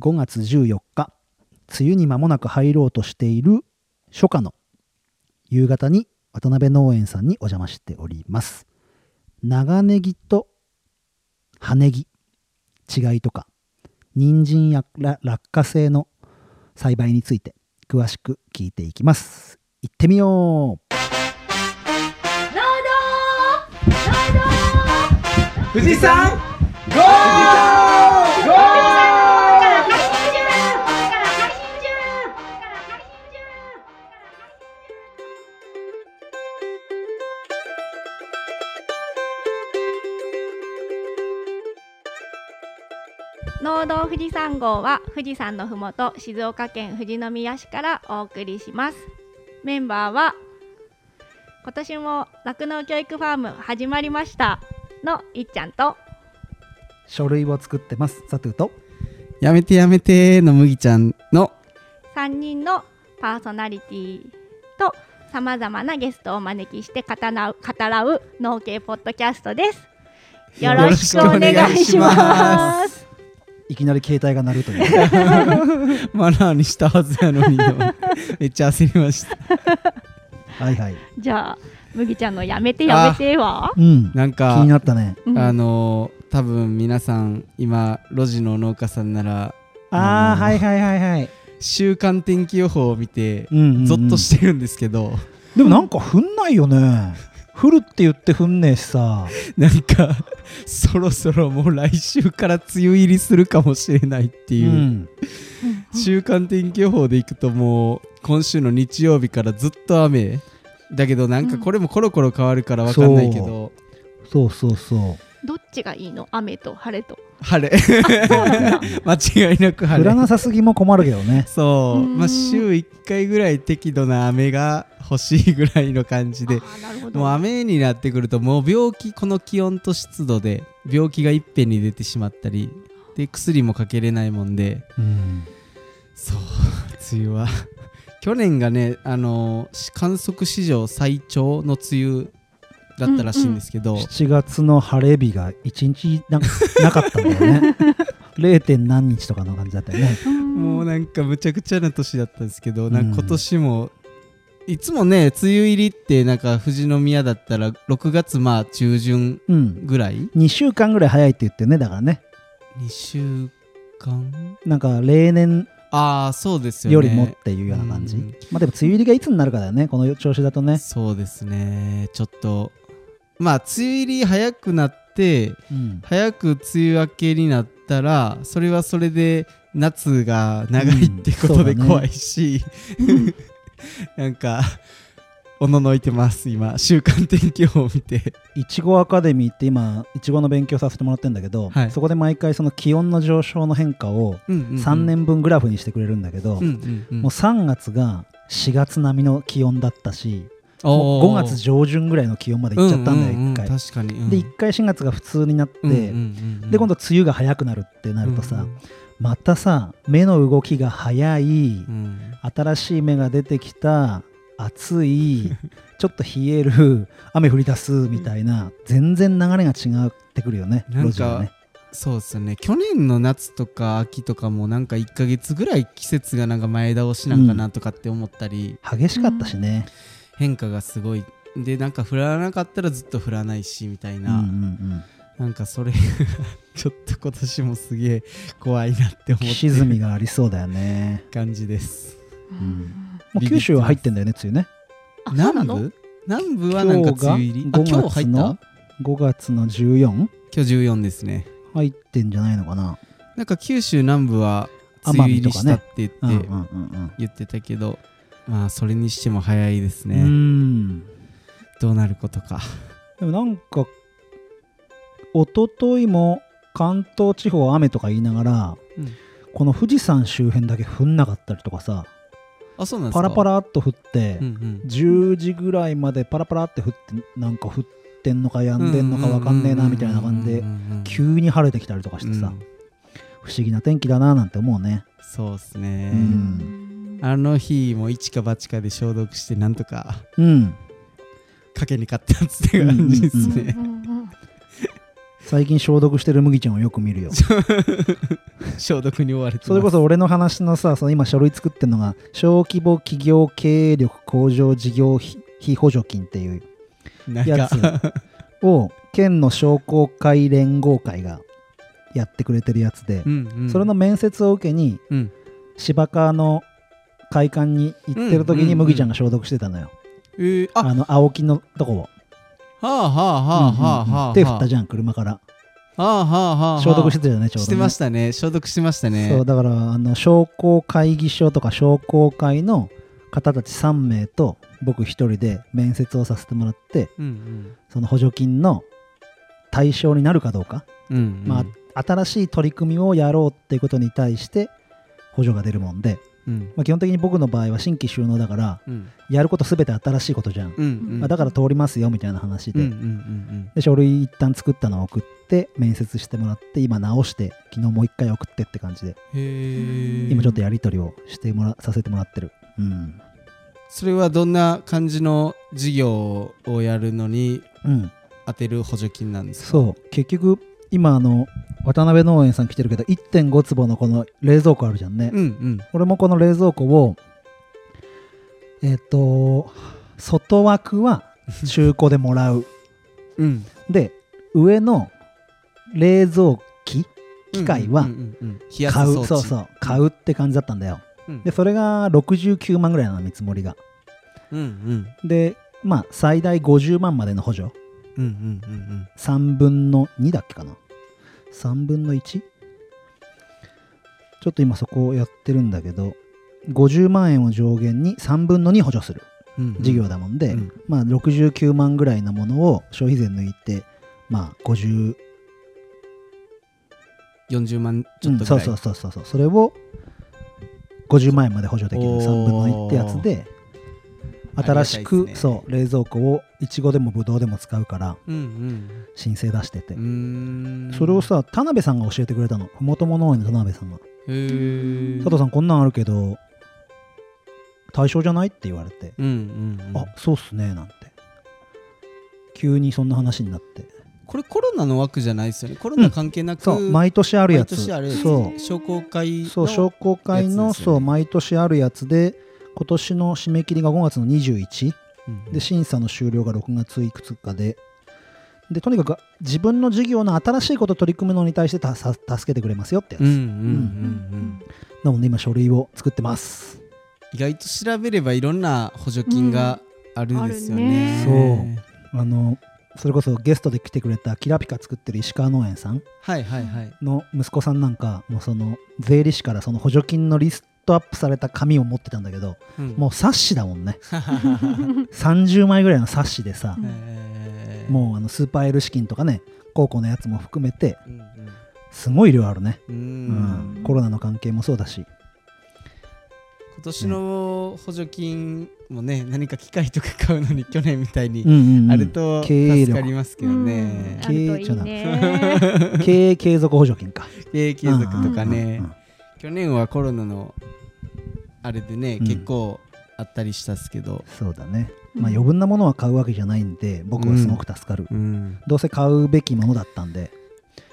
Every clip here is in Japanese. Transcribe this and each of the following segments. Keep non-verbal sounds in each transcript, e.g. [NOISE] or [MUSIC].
5月14日梅雨に間もなく入ろうとしている初夏の夕方に渡辺農園さんにお邪魔しております。長ネギと葉ネギ違いとか人参やら落花生の栽培について詳しく聞いていきます。行ってみよう。富士山ゴー中農道富士山号は富士山のふもと静岡県富士宮市からお送りしますメンバーは今年も酪農教育ファーム始まりましたのいっちゃんと書類を作ってますサトゥーとやめてやめての麦ちゃんの3人のパーソナリティとさまざまなゲストをお招きして語らう語らう農系ポッドキャストです。よろしくお願いします。いきなり携帯が鳴るという。[LAUGHS] マナーにしたはずやのにめっちゃ焦りました。はいはい。じゃあ麦ちゃんのやめてやめては？うん。気なんかになったね。うん。あのー多分皆さん今路地の農家さんならあー、あのーはいはいはいはい、週間天気予報を見てうんうんうん。ゾッとしてるんですけど、でもなんか降んないよね降るって言って降んねえしさ。なんかそろそろもう来週から梅雨入りするかもしれないってう。いう、ん。週間天気予報でいくともう今週の日曜日からずっと雨。だけどなんかこれもコロコロ変わるから分かんないけど、そうそうそう。どっちがいいの雨と晴れと？晴れ。間違いなく晴れ。降らなさすぎも困るけどね。そう、うん。まあ週1回ぐらい適度な雨が欲しいぐらいの感じで。もう雨になってくるともう病気この気温と湿度で病気がいっぺんに出てしまったりで薬もかけれないもんで。うん。そう梅雨は。[LAUGHS] 去年がねあのー観測史上最長の梅雨だったらしいんですけど、7月の晴れ日が1日ななかったんだよね。[LAUGHS] 0. 点何日とかの感じだったよね。うんもうなんかむちゃくちゃな年だったんですけど、うんなん。か今年もいつもね梅雨入りってなんか富士宮だったら6月まあ中旬うん。ぐらい？2週間ぐらい早いって言ってねだからね。2週間？なんか例年ああそうですよね。よりもっていうような感じ、うん。まあでも梅雨入りがいつになるかだよねこの調子だとね、そうですね。ちょっとまあ梅雨入り早くなってうん、早く梅雨明けになったらそれはそれで夏が長いってことで怖いし、[LAUGHS] なんかおののいてます。今週間天気予報を見て。いちごアカデミーって今いちごの勉強させてもらってるんだけど、はい。そこで毎回その気温の上昇の変化を3年分グラフにしてくれるんだけど、うんうんうん。もう3月が4月並みの気温だったし、もうおー5月上旬ぐらいの気温まで行っちゃったんだよ、ううう1回。確かに、うん。で1回4月が普通になって、うんうんうんうん。で今度梅雨が早くなるってなるとさ、うんまたさ目の動きが早い、うん。新しい芽が出てきた暑い [LAUGHS] ちょっと冷える雨降り出すみたいな全然流れが違ってくるよね路地はね。そうですよね。去年の夏とか秋とかもなんか1ヶ月ぐらい季節がなんか前倒しなんかなとかって思ったり、激しかったしね、変化がすごい。でなんか降らなかったらずっと降らないしみたいな、うんうんうんなんかそれ [LAUGHS] ちょっと今年もすげえ怖いなって思って沈みがありそうだよね、感じです。うん。もう九州は入ってんだよね梅雨ね。南部？南部？はなんか梅雨入り？あ今日が今日入った？5月の5月の 14? 今日14ですね。入ってんじゃないのかな？なんか九州南部は梅雨入りしたって言って、うんうんうん言ってたけどまあそれにしても早いですうん、ね、うん。どうなることか。でもなんか一昨日も関東地方雨とか言いながら、うん。この富士山周辺だけ降んなかったりとかさあそうなんですか？パラパラっと降って、うんうん。10時ぐらいまでパラパラって降ってなんか降ってんのかやんでんのかわかんねえなみたいな感じで急に晴れてきたりとかしてさ、うん不思議な天気だななんて思うね。そうですね、うん。あの日も一か八かで消毒してなんとかうん。賭けに勝ったっつって感じですね、うんうんうん最近消毒してる麦ちゃんをよく見るよ。[LAUGHS] 消毒に追われてそれこそ俺の話のさその今書類作ってるのが小規模企業経営力向上事業費補助金っていう。やつかを県の商工会連合会がやってくれてるやつで、うんうん。それの面接を受けにうん。芝川の会館に行ってる時うんうんうんに麦ちゃんが消毒してたのよ、えー、あ。あの青木のとこをはあはあはあはあはあ手振ったじゃん車から。はあはあはあ消毒してたじゃないちょうど、ね、してましたね。消毒してましたね。そうだからあの商工会議所とか商工会の方たち3名と僕1人で面接をさせてもらってうんその補助金の対象になるかどうか、うんうんうん。まあ、新しい取り組みをやろうっていうことに対して補助が出るもんで、うん。まあ、基本的に僕の場合は新規収納だからうん。やること全て新しいことじゃん、うんうん。まあ、だから通りますよみたいな話で,、うんうんうんで書類一旦作ったのを送って面接してもらって今直して昨日もう一回送ってって感じで。今ちょっとやり取りをしてもらさせてもらってる。うん。それはどんな感じの事業をやるのにうん。当てる補助金なんですか？そう。結局今あの渡辺農園さん来てるけど1.5坪のこの冷蔵庫あるじゃんね、うんうん。俺もこの冷蔵庫をえっ、と外枠は [LAUGHS] 中古でもらう。うん。で上の冷蔵機機械は買う、そうそう。買うって感じだったんだよ。うん。でそれが69万ぐらいなの見積もりが。うんうん。でまあ最大50万までの補助。うんうんうん3分の2だっけかな3分の 1? ちょっと今そこをやってるんだけど50万円を上限に3分の2補助するうんうん。事業だもんで、うん。まあ69万ぐらいのものを消費税抜いてまあ50 40万ちょっとぐらい。そうそうそうそう。それを50万円まで補助できる。おー。3分の1ってやつで新しく、ね。そう冷蔵庫をいちごでもぶどうでも使うからうん申請出してて、それをさ田辺さんが教えてくれたの。ふもとも農園の田辺さんが。佐藤さんこんなんあるけど対象じゃないって言われて、うんうんうん。あそうっすねなんて。急にそんな話になって。これコロナの枠じゃないですよね。コロナ関係なく、そう毎年あるやつ。毎年あるやつそう。商工会のそう商工会の、そう毎年あるやつで今年の締め切りが5月の21うん。で審査の終了が6月いくつかで。でとにかく自分の事業の新しいことを取り組むのに対してたさ助けてくれますよってやつ、うんうんうんうんなので今書類を作ってます。意外と調べればいろんな補助金があるんですよね,、う。んあのそれこそゲストで来てくれたキラピカ作ってる石川農園さん。はいはいはい。の息子さんなんかもうその税理士からその補助金のリストアップされた紙を持ってたんだけどうん。もう冊子だもんね。[LAUGHS] 30枚ぐらいの冊子でさもうあのスーパー L 資金とかね高校のやつも含めてうんすごい量あるね、うん。ううん。ん、コロナの関係もそうだし。今年の補助金もね何か機械とか買うのに去年みたいにあると経営力。助かりますけどね。うん。ね。経営継続補助金か。経営継続とかね。うん。去年はコロナのあれでねうん。結構あったりしたっすけど。そうだね、うん。まあ余分なものは買うわけじゃないんで僕はすごく助かる、うん。どうせ買うべきものだったんで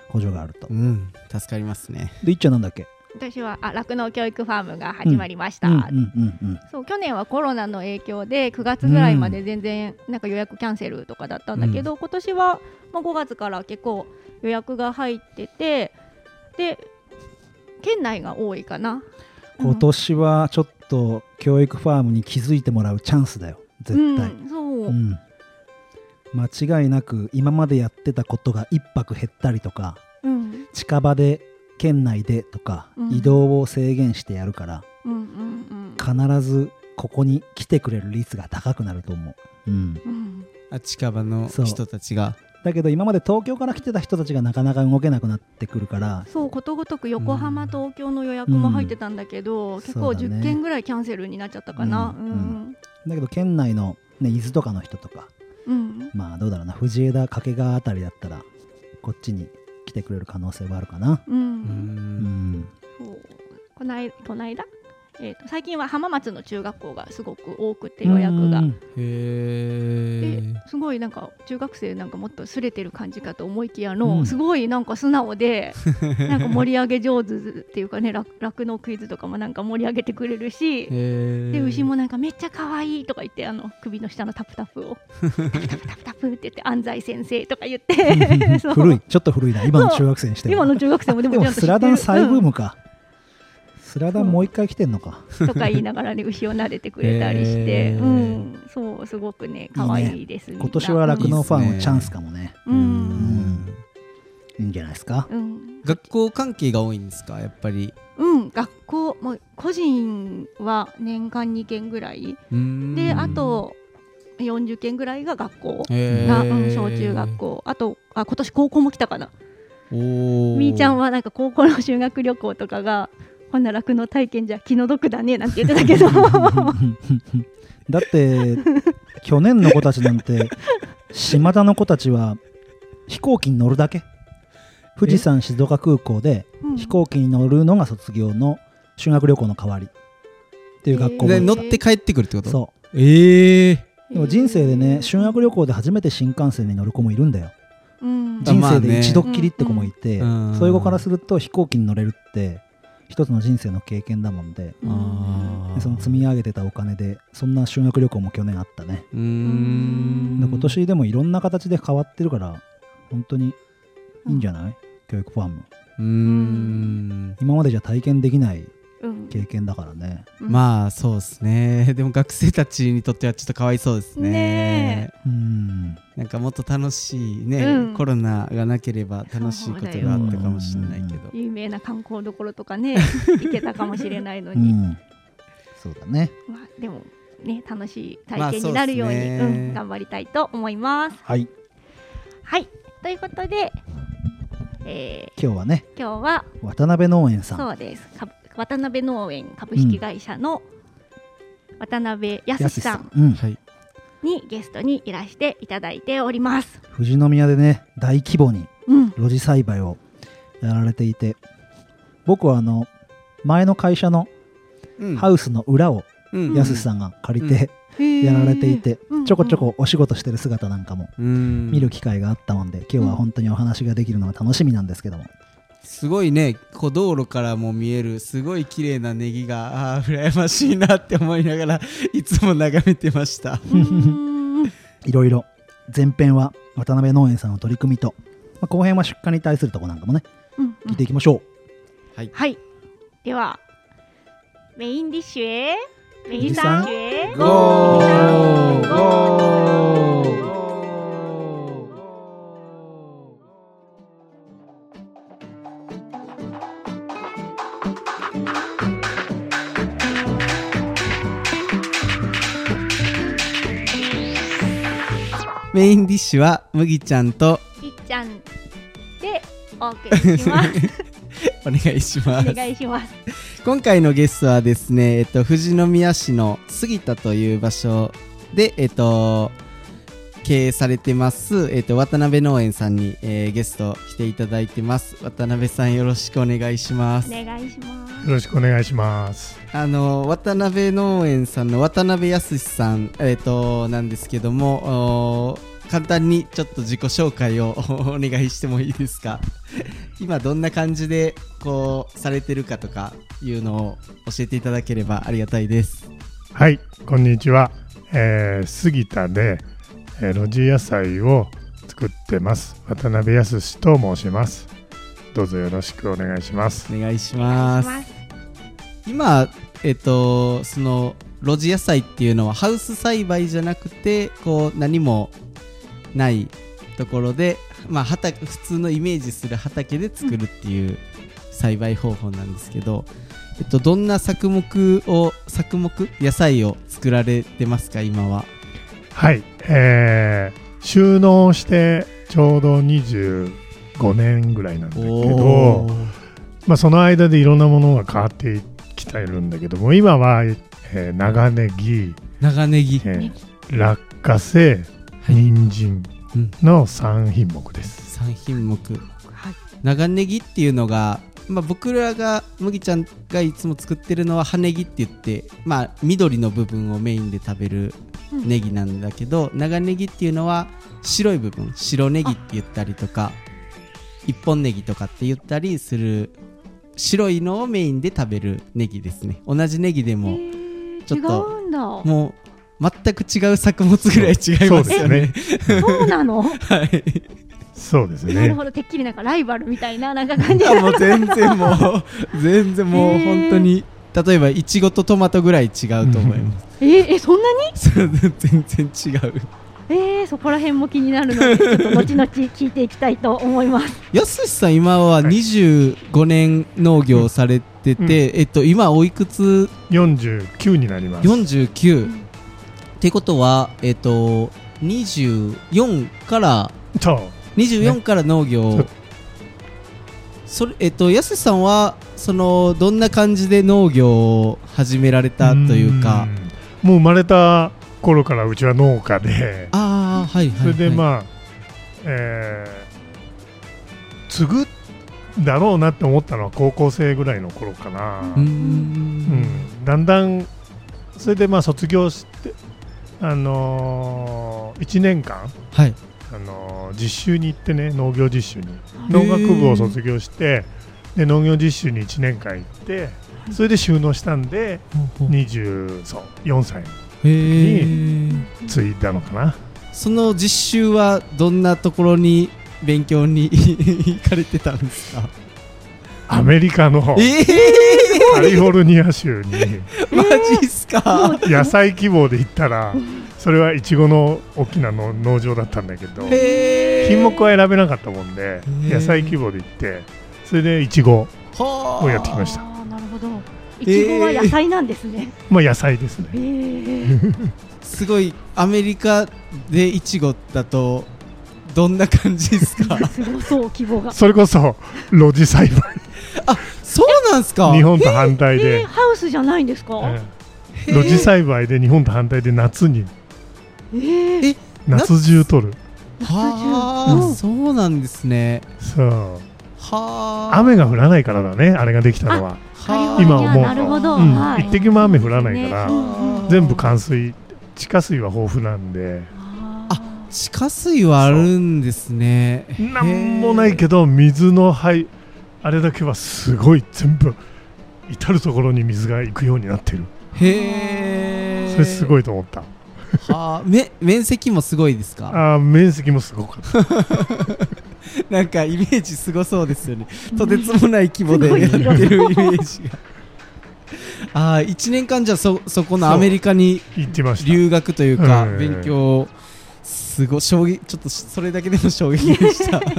補助があると、うん。助かりますね。でいっちゃんなんだっけ？私はあ酪農教育ファームが始まりました、うん。うん。うん。うん。そう去年はコロナの影響で9月ぐらいまで全然なんか予約キャンセルとかだったんだけど、今年はまあ5月から結構予約が入っててで県内が多いかな今年はちょっと教育ファームに気づいてもらうチャンスだよ。絶対、うん、そう、うん。間違いなく今までやってたことが1泊減ったりとかうん。近場で県内でとか、うん。移動を制限してやるからうんうん必ずここに来てくれる率が高くなると思う、うん、うん。あ近場の人たちがだけど今まで東京から来てた人たちがなかなか動けなくなってくるからそうことごとく横浜、うん東京の予約も入ってたんだけど、結構そうだね10件ぐらいキャンセルになっちゃったかな。ううん。ん。だけど県内の、ね、伊豆とかの人とかうん。まあどうだろうな。藤枝掛川あたりだったらこっちに来てくれる可能性はあるかな。うん。ううんん。そう。こないこないだ？えー、と最近は浜松の中学校がすごく多くて予約が。ですごいなんか中学生なんかもっとすれてる感じかと思いきやの、うん。すごいなんか素直で [LAUGHS] なんか盛り上げ上手っていうかね楽楽のクイズとかもなんか盛り上げてくれるしへで牛もなんかめっちゃ可愛いとか言ってあの首の下のタプタプを。[LAUGHS] タプタプタプタプって言って安西先生とか言って。[LAUGHS] 古い。ちょっと古いな。今の中学生にしては今の中学生もでもちゃんと知ってる。スラダン再ブーうんムか、スラダンもう一回来てんのか、とか言いながらね牛を撫でてくれたりして、へー。うん、そうすごくね可愛いです今年は酪農ファームチャンスかもね。ううん。ん。いいんじゃないですか？うん。学校関係が多いんですか？やっぱり。うん、学校もう個人は年間2件ぐらい。でであと40件ぐらいが学校。が、うん、小中学校。あとあ今年高校も来たかな。おー。みーちゃんはなんか高校の修学旅行とかがほんなら酪農体験じゃ気の毒だねなんて言ってたけど。[LAUGHS] だって去年の子たちなんて島田の子たちは飛行機に乗るだけ。富士山静岡空港でうん。飛行機に乗るのが卒業の修学旅行の代わり。っていう学校でが乗って帰ってくるってこと？そええうでも人生でね修学旅行で初めて新幹線に乗る子もいるんだよ。うん。人生で一度っきりって子もいて、うん。そういう子からすると飛行機に乗れるって一つの人生の経験だもんで。うん。あでその積み上げてたお金でそんな修学旅行も去年あったね、う今年でもいろんな形で変わってるから本当にいいんじゃない、教育ファーム。うーん。今までじゃ体験できないうん経験だからね。うん。まあそうですね。[LAUGHS] でも学生たちにとってはちょっとかわいそうですね。ねうん。なんかもっと楽しいね、うん。コロナがなければ楽しいことがあったかもしれないけど。有名な観光どころとかね [LAUGHS] 行けたかもしれないのうに、ん。そうだね。まあ、でもね楽しいまあ体験になるように、そうですね。うん、頑張りたいと思います。はい。はい。ということで、え今日はねー今日は渡辺農園さん。そうです。か渡辺農園株式会社の渡辺康さんうん、はい。にゲストにいらしていただいております。富士宮でね大規模にうん、露地栽培をやられていて僕はあの前の会社のうん。ハウスの裏をうん。やすしさんが借りてやられていてうんちょこちょこお仕事してる姿なんかもうん。見る機会があったもんで今日は本当にお話ができるのが楽しみなんですけどもすごいねこう道路からも見えるすごい綺麗なネギがあー羨ましいなって思いながらいつも眺めてました。いろいろ前編は渡辺農園さんの取り組みと、まあ後編は出荷に対するとこなんかもねうん聞いていきましょはい。はい。では、メインディッシュへ、メイン富士山サンへ、ゴー。ゴーメインディッシュは麦ちゃんといっちゃんでお送りします。[LAUGHS] お願いしますお願いします。今回のゲストはですね、えっと、富士宮市の杉田という場所で、えっと、経営されてます、えっと、渡辺農園さんに、えーゲスト来ていただいてます渡辺さんよろしくお願いしますお願いします。よろしくお願いします。あの渡辺農園さんの渡辺康さん、えっとなんですけどもお簡単にちょっと自己紹介を [LAUGHS] お願いしてもいいですか？[LAUGHS] 今どんな感じでこうされてるかとかいうのを教えていただければありがたいですはい、こんにちは。えー杉田で、えー露地野菜を作ってます。渡辺康と申します。どうぞよろしくお願いします。お願いします。今えっとその露地野菜っていうのはハウス栽培じゃなくてこう何もないところで、まあ、畑普通のイメージする畑で作るっていう栽培方法なんですけど、えっと、どんな作目を作目野菜を作られてますか今は？はい、えー収納してちょうど25年ぐらいなんだけど、まあ、その間でいろんなものが変わってきてるんだけども今は、えー長ネギ、長ネギ、えー落花生人参うん、の3品目です。3品目。はい。長ネギっていうのがまあ、僕らが麦ちゃんがいつも作ってるのは葉ネギって言って、まあ、緑の部分をメインで食べるネギなんだけど、長ネギっていうのは白い部分白ネギって言ったりとか一本ネギとかって言ったりする白いのをメインで食べるネギですね同じネギでもちょっと違うんだもう全く違う作物ぐらい違いますよね。そうなの？[LAUGHS] はい。そうですねなるほどてっきりなんかライバルみたいななんか感じあもう全然もう [LAUGHS] 全然もう本当に例えばいちごとトマトぐらい違うと思います。えーえそんなに？[LAUGHS] 全然違う。えー、そこら辺も気になるので [LAUGHS] ちょっと後々聞いていきたいと思います。やすしさん今は25年農業をされてて、うん。えっと今おいくつ？49になります。49、ってことはえっと24からそう。24から農業。を、それえっとやすしさんはそのどんな感じで農業を始められたというか？うん。もう生まれた頃からうちは農家で。ああはいはい、はい、それでまあ、えー継ぐだろうなって思ったのは高校生ぐらいの頃かな、うーん。うん。だんだんそれでまあ卒業して、あのー、1年間、はい。あのー実習に行ってね農業実習に。ー農学部を卒業してで農業実習に1年間行ってそれで収納したんで20そう4歳へえ継いだのかな。その実習はどんなところに勉強に行かれてたんですか？アメリカのええカリフォルニア州に。[LAUGHS] マジっすか？野菜希望で行ったらそれはイチゴの大きなの農場だったんだけど品目は選べなかったもんでー。野菜希望で行ってそれでイチゴはあをやってきました。なるほどいちごは野菜なんですね、[LAUGHS] まあ野菜ですね。えー、[LAUGHS] すごいアメリカでイチゴだとどんな感じですか？[LAUGHS] すごそう規模が。それこそ露地栽培。そうなんすか？日本と反対えー、でハウスじゃないんですか、ええ。露地栽培で日本と反対で夏に。えー、え夏中取る。はあ、うんそうなんですね。そう。はあ。雨が降らないからだねあれができたのは今思うなるほど、うん。はい。一滴も雨降らないから全部冠水。地下水は豊富なんで。あ地下水はあるんですね。なんもないけど水のはいあれだけはすごい全部至る所に水が行くようになってる。へえそれすごいいと思った。はあめ面積もすごいですか？あー面積もすごかった [LAUGHS] [LAUGHS] なんかイメージすごそうですよね。とてつもない規模でやってるイメージが。[LAUGHS] ああ1年間じゃあそそこのアメリカに留学というかうん勉強すごい衝撃ちょっとそれだけでも衝撃でした。[LAUGHS]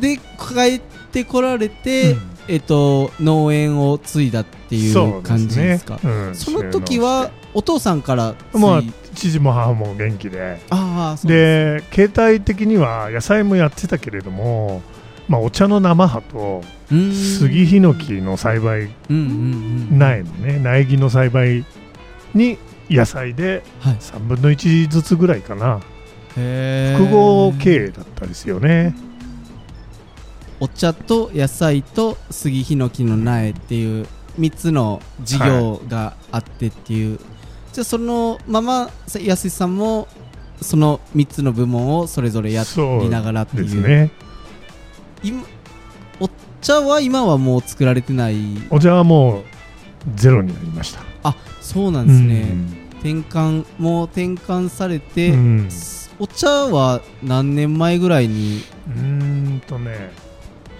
で帰ってこられて、うん。えっと農園を継いだっていう感じですか？そうねうん。その時はお父さんから継いまあ父も母も元気で。で携帯的には野菜もやってたけれども、まあ、お茶の生葉と杉ヒノキの栽培苗のね苗木の栽培に野菜ではい。3分の1ずつぐらいかな。へー。複合経営だったですよね。お茶と野菜と杉ヒノキの苗っていう3つの事業があってっていう、じゃあそのまま安井さんもその3つの部門をそれぞれやりながらっていう。ね。今お茶は今はもう作られてない。お茶はもうゼロになりました。あそうなんですね、転換もう転換されて、うん。お茶は何年前ぐらいに？うーんとね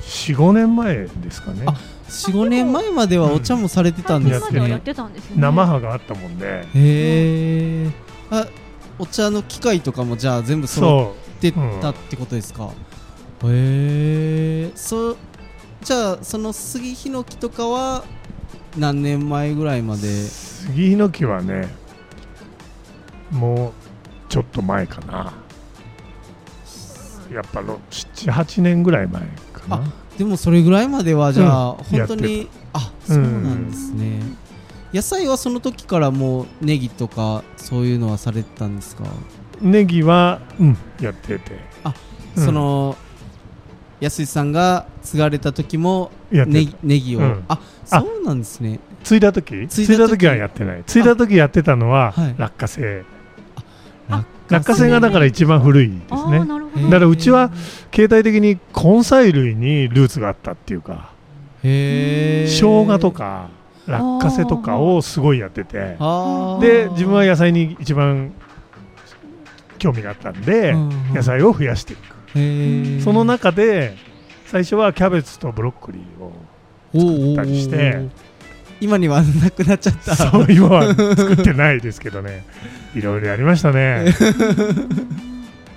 45年前ですかね。あ45年前まではお茶もされてたんですね。今まではやってたんですね。生葉があったもんでへえあお茶の機械とかもじゃあ全部揃そってたってことですか、へえそうじゃあその杉ヒノキとかは何年前ぐらいまうで？杉ヒノキはねもうちょっと前かな。やっぱ78年ぐらい前かなでもそれぐらいまではじゃあ、うん。本当にあそうなんですね、野菜はその時からもうネギとかそういうのはされてたんですか、ネギは、うん、やってて。うんその安井さんが継がれた時もネギを、うん。あそうなんですね。継いだ時？継いだ時？はやってない。継いだ時やってたのははい。落花生。あ落花生がだから一番古いですね。だからうちは携帯的に根菜類にルーツがあったっていうかへえ生姜とか落花生とかをすごいやってて。で自分は野菜に一番興味があったんで野菜を増やしていく。その中で最初はキャベツとブロッコリーを作ったりして今にはなくなっちゃった。そう今は作ってないですけどね。いろいろやりましたね。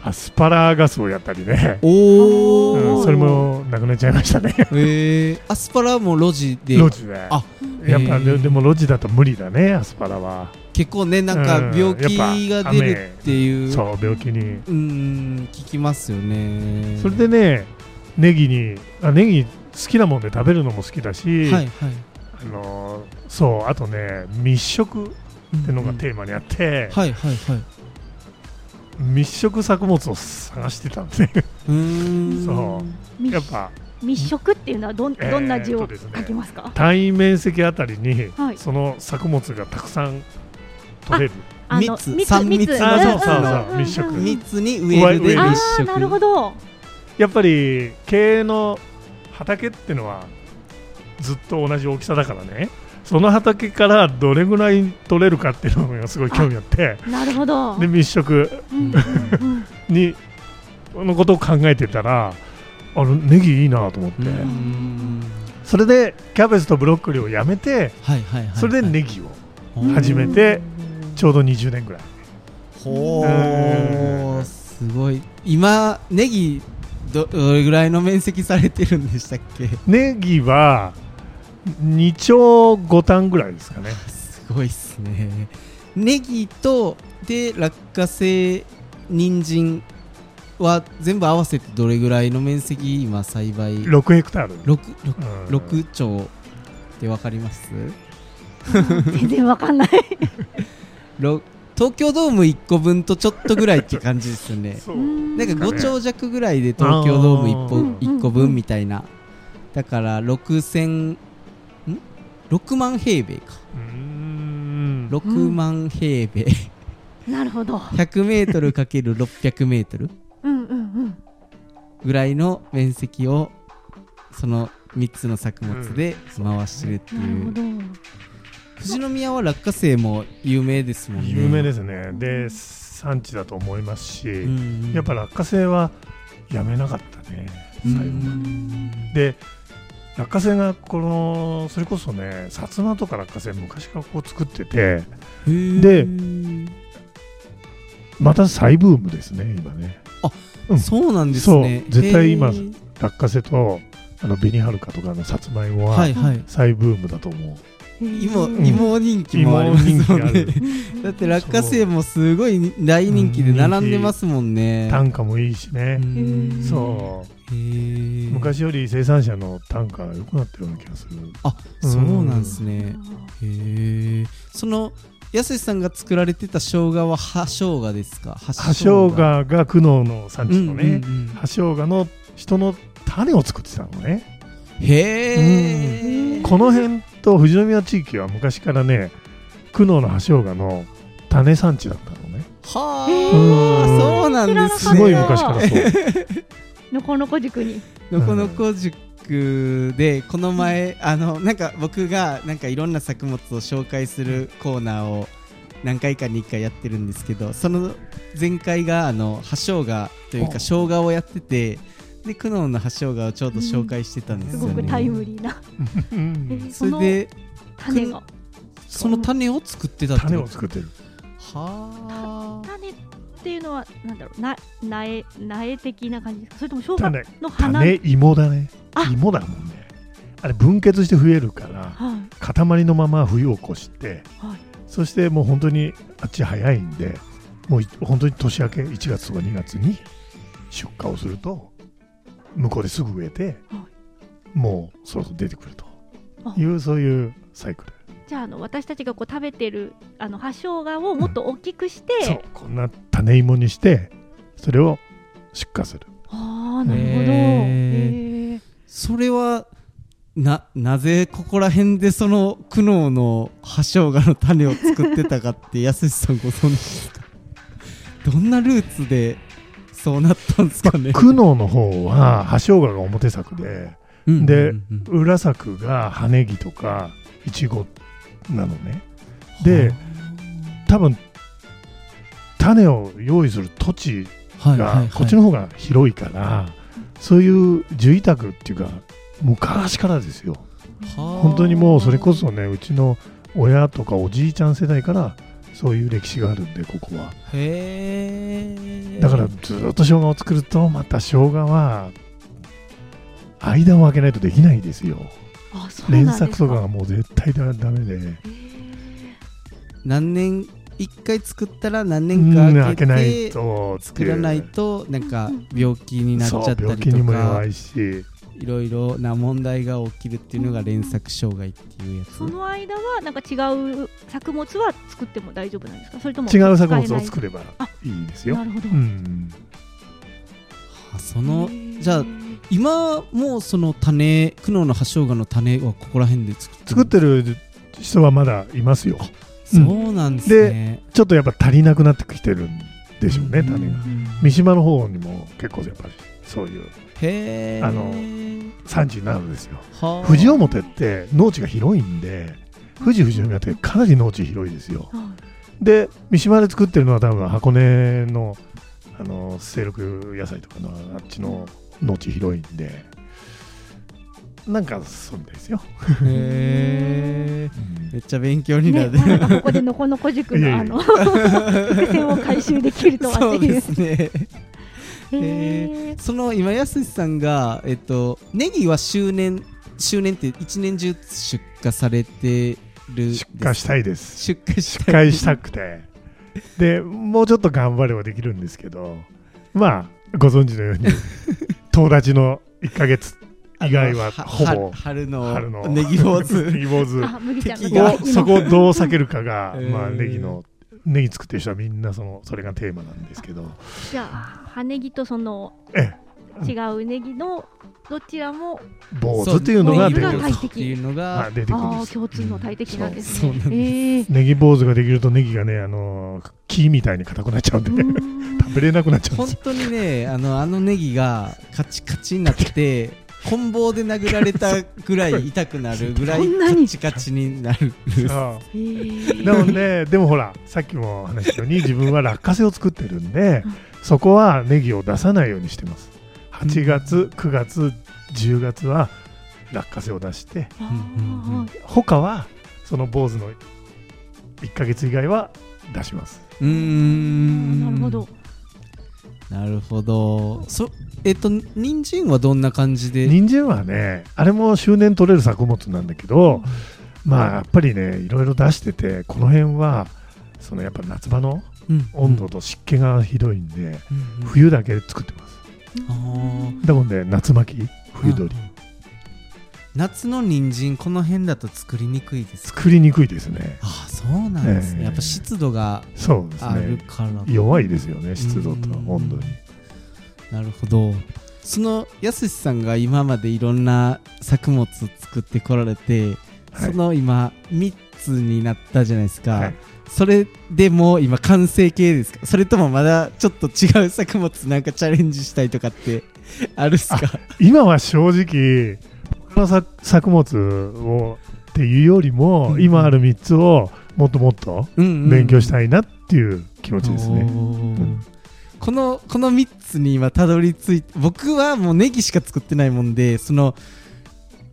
アスパラガスをやったりね、おお、うん、それもなくなっちゃいましたね。へえアスパラも路地で。路地で。あやっぱへー。ででも路地だと無理だねアスパラは。結構ねなんかうん病気が出るっていう。そう病気に。うん聞きますよね。それでねネギにあネギ好きなもんで食べるのも好きだし、はいはいあのーそうあとね密食ってのがテーマにあって、はいはいはい。密食作物を探してたんですねうーん。そ密やっぱ。密食っていうのはどんどんな字をえーとですね。書きますか、単位面積あたりに、はい。その作物がたくさん取れる。密三密あそうそうう。んそう密食。密に植えるで植える密食。なるほど。やっぱり経営の畑ってのはずっと同じ大きさだからね。その畑からどれぐらい取れるかっていうのがすごい興味あって。なるほど。で密食にのことを考えてたらあのネギいいなと思って、それでキャベツとブロッコリーをやめてはいはいはいはい。それでネギを始めてちょうど20年ぐらい。ほううんすごい。今ネギどどれぐらいの面積されてるんでしたっけ？ネギは2丁5単ぐらいですかね。すごいっすね。ネギとで落花生人参は全部合わせてどれぐらいの面積今栽培？6ヘクタール、6, うん。6丁ってわかります？全然わかんない。ろ東京ドーム1個分とちょっとぐらいって感じですよね。[LAUGHS] なんかかね5丁弱ぐらいで東京ドーム 1, 個あー1個分みたいな。だから6000ん6万平米か。うーん。6万平米。なるほど。100m×600m うんうんうん。ぐらいの面積をその3つの作物で回してるっていう、なるほど。富士宮は落花生も有名ですもんね。有名ですすね。で産地だと思いますし、うん。やっぱ落花生はやめなかったね。うん。最後まで。で落花生がこのそれこそね薩摩とか落花生昔からこう作っててでまた再ブームですね今ね。うん。そうなんですね。そう。絶対今落花生とあの紅はるかとかのさつまいもははいはい。再ブームだと思う、芋うん芋人気もありますもんねる。[LAUGHS] だって落花生もすごい大人気で並んでますもんね。単価もいいしね、うん。そう。昔より生産者の単価が良くなってるような気がする。あそうなんですね。へえそのやすしさんが作られてた生姜は葉生姜ですか？葉葉生姜が久能の産地のね、うんうんうん。葉生姜の人の種を作ってたのねへえこの辺と富士宮地域は昔からね久能の葉生姜の種産地だったのね。はうん。あそうなんですね。すごい昔からそう。[LAUGHS] のこのこ塾に。のこのこ塾でこの前あのなんか僕がなんかいろんな作物を紹介するコーナーを何回かに1回やってるんですけどその前回があの葉生姜というかお生姜をやっててで久能の葉生姜をちょうど紹介してたんですよね、すごくタイムリーな。[LAUGHS] それで種がその種を作ってたって種を作ってる。はあ。種っていうのはなんだろう？な苗苗的な感じですか？それとも生姜種。の花？種芋だね。あ。芋だもんね。あれ分結して増えるからはい。塊のまま冬を越してはい。そしてもう本当にあっち早いんでもうい本当に年明け1月とか2月に出荷をすると向こうですぐ植えて、はもうそろそろ出てくると。あ。いうそういうサイクル。じゃああの私たちがこう食べてるあの葉生姜をもっと大きくして、そうこんな種芋にしてそれを出荷する。あああなるほど、へー。へー。それはななぜここら辺でその苦悩の葉生姜の種を作ってたかってやすしさんご存知ですか？どんなルーツでそうなったんですかね、苦悩の方は葉生姜が表作でうんでうんうん。裏作が葉ネギとかイチゴなのね。で多分種を用意する土地がこっちの方が広いからそういう樹委託っていうか昔からですよ。はあ。本当にもうそれこそねうちの親とかおじいちゃん世代からそういう歴史があるんでここは。へえだからずっと生姜を作るとまた生姜は間を空けないとできないですよ。あそう連作とかがもう絶対だダメで。何年一回作ったら何うん年か空け開けないてと作らないとなんか病気になっちゃったそう病気りとかにも弱いしいろいろな問題が起きるっていうのが連作障害っていうやつ。その間はなんか違う作物は作っても大丈夫なんですか？それとも違う作物をる作ればいいですよ。なるほど、うん。あそのじゃあ今もうその種苦悩の葉生姜の種はここら辺で作って作ってる人はまだいますよ。そうなんですね、ちょっとやっぱ足りなくなってきてるんでしょうね種が。三島の方にも結構やっぱりそういうあの産地になるんですよ。はあ。富士表って農地が広いんで富士富士宮ってかなり農地広いですよ。はで三島で作ってるのは多分箱根のあの清六野菜とかのあっちの農地広いんでなんかそうみたいですよ、へえめっちゃ勉強になね、る、まさかここでのこのこ塾のあの伏線を回収できるとはそうっていうですねへー。その今やすしさんがえっとネギは周年周年って一年中出荷されてる出荷したいです。出荷した出荷したくて。でもうちょっと頑張ればできるんですけどまあご存知のように [LAUGHS] 友達の1ヶ月以外はほぼ春の春のネギ坊主。ネギ坊主。そこをどう避けるかが、[LAUGHS] えー。まあネギのネギ作ってる人はみんなそのそれがテーマなんですけど。じゃあ葉ネギとそのえ違うネギのどちらも坊主っていうのが出てくるっていうのがあ出てくる共通の大敵なんですね。そうそうなんです。へーネギ坊主ができるとネギがねあの木みたいに硬くなっちゃうんで、[LAUGHS] 食べれなくなっちゃうんですよ。本当にねあのあのネギがカチカチになって棍棒で殴られたぐらい痛くなるぐらいカチカチになるあへーでもねでもほらさっきも話したように自分は落花生を作ってるんでうんそこはネギを出さないようにしてます。8月9月10月は落花生を出して他はその坊主の1ヶ月以外は出します。うーんなるほどなるほど。そえっと人参はどんな感じで？人参はねあれも周年取れる作物なんだけどまあやっぱりねいろいろ出しててこの辺はそのやっぱ夏場のうん。温度と湿気がひどいんでうん。うん。冬だけ作ってます。あーだもんで夏巻き冬鳥うん夏の人参この辺だと作りにくいですか？作りにくいですね。ああそうなんですね、ええ。やっぱ湿度があるねから弱いですよね湿度とうん。温度に。なるほど。そのやすしさんが今までいろんな作物作ってこられて、はい。その今3つになったじゃないですか、はい。それでもう今完成形ですか？それともまだちょっと違う作物なんかチャレンジしたいとかってあるっすか？今は正直他の作作物をっていうよりも、うん今ある3つをもっともっと勉強したいいなっていう気持ちですね、このこの3つに今たどり着いて僕はもうネギしか作ってないもんでその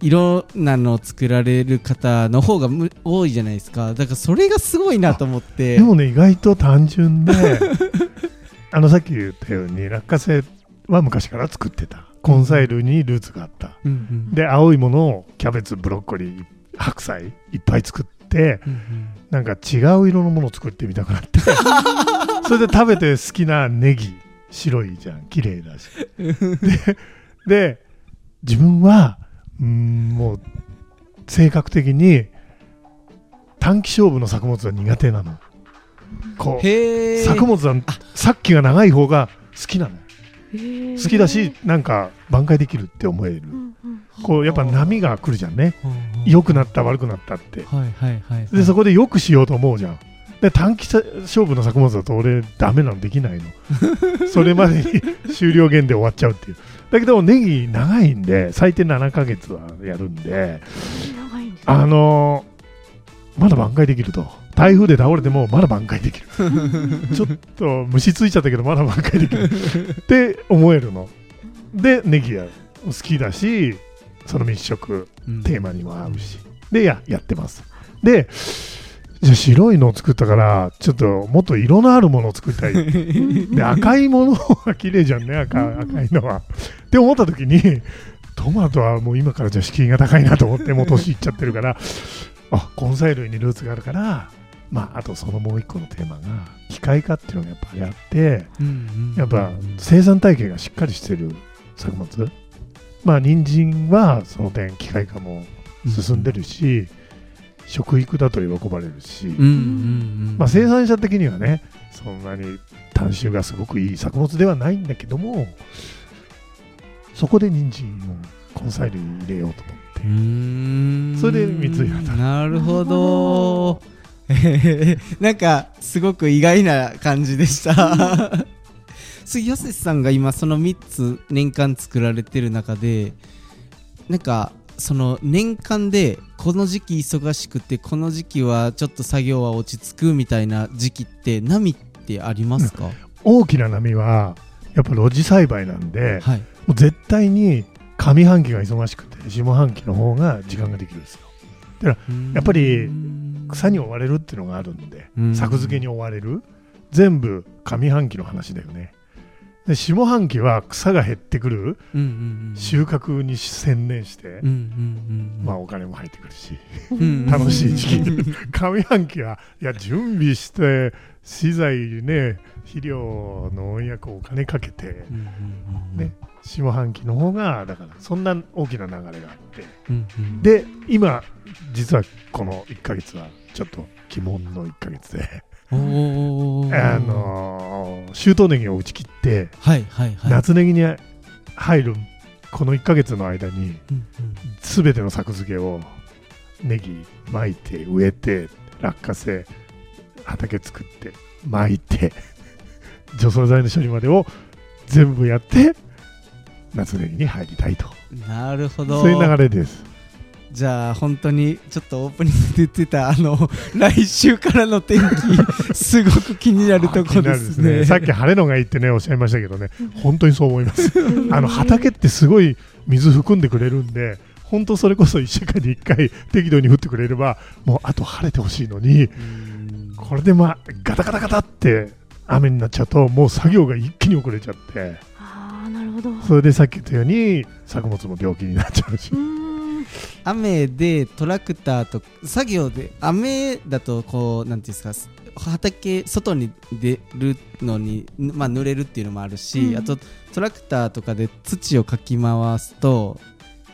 いろんなのを作られる方の方がむ多いじゃないですか。だからそれがすごいなと思って。でもね意外と単純で [LAUGHS] あのさっき言ったように落花生は昔から作ってた根菜類にルーツがあった。うんうん。で青いものをキャベツブロッコリー白菜いっぱい作ってうんなんか違う色のものを作ってみたくなって。[LAUGHS] それで食べて好きなネギ白いじゃん。綺麗だし。[LAUGHS] でで自分はうーんもう性格的に短期勝負の作物は苦手なの。こう作物はさっきが長い方が好きなの好きだしなんか挽回できるって思える。うんうんこうやっぱ波が来るじゃんね。良良くなった悪くなったって。はいはいはいでそこでよくしようと思うじゃん。で短期勝負の作物だと俺ダメなのできないの。[LAUGHS] それまでに終了限で終わっちゃうっていう。だけどネギ長いんで最低7ヶ月はやるんで。長いんですね。あのーまだ挽回できると台風で倒れてもまだ挽回できる。[LAUGHS] ちょっと虫ついちゃったけどまだ挽回できる。って思えるの。でネギが好きだしその密食テーマにも合うし、でややってます。でじゃあ白いのを作ったからちょっともっと色のあるものを作りたい。[LAUGHS] で赤いものは綺麗じゃんね赤赤いのは。って思った時にトマトはもう今からじゃあ敷居が高いなと思ってもう年いっちゃってるからあ根菜類にルーツがあるからまああとそのもう一個のテーマが機械化っていうのがやっぱりあってやっぱ生産体系がしっかりしてる作物。まあ人参はその点機械化も進んでるし、食育だと喜ばれるし、まあ、生産者的にはねそんなに単収がすごくいい作物ではないんだけどもそこで人参を根菜類に入れようと思って。それで三井なるほどなんかすごく意外な感じでした。杉安さんが今その3つ年間作られてる中でなんかその年間でこの時期忙しくてこの時期はちょっと作業は落ち着くみたいな時期って波ってありますか、大きな波はやっぱ露地栽培なんではい。もう絶対に上半期が忙しくて下半期の方が時間ができるんですよやっぱり草に追われるっていうのがあるんでうん。作付けに追われる。全部上半期の話だよね。で下半期は草が減ってくる。収穫に専念してまあお金も入ってくるしうん楽しい時期。上半期はいや準備して資材ね肥料農薬お金かけてね下半期の方がだからそんな大きな流れがあって。うんうん。で今実はこの1ヶ月はちょっと鬼門の1ヶ月で。あのー、秋冬ネギを打ち切ってはいはいはい。夏ネギに入るこの1ヶ月の間にうんうん。全ての作付けをネギ巻いて植えて落花生畑作って巻いて [LAUGHS] 除草剤の処理までを全部やって夏ネギに入りたいと。なるほど。そういう流れです。じゃあ本当にちょっとオープニングで言ってたあの [LAUGHS] 来週からの天気すごく気になるところです気になるね。さっき晴れのがいいってねおっしゃいましたけどね。本当にそう思います。[LAUGHS] あの畑ってすごい水含んでくれるんで本当それこそ1週間に1回適度に降ってくれればもうあと晴れてほしいのにうん。これでまあガタガタガタって雨になっちゃうともう作業が一気に遅れちゃってほど。それでさっき言ったように作物も病気になっちゃうし。雨でトラクターと作業で雨だとこうなんていうんですか畑外に出るのに、まあ、濡れるっていうのもあるし、うん。あとトラクターとかで土をかき回すと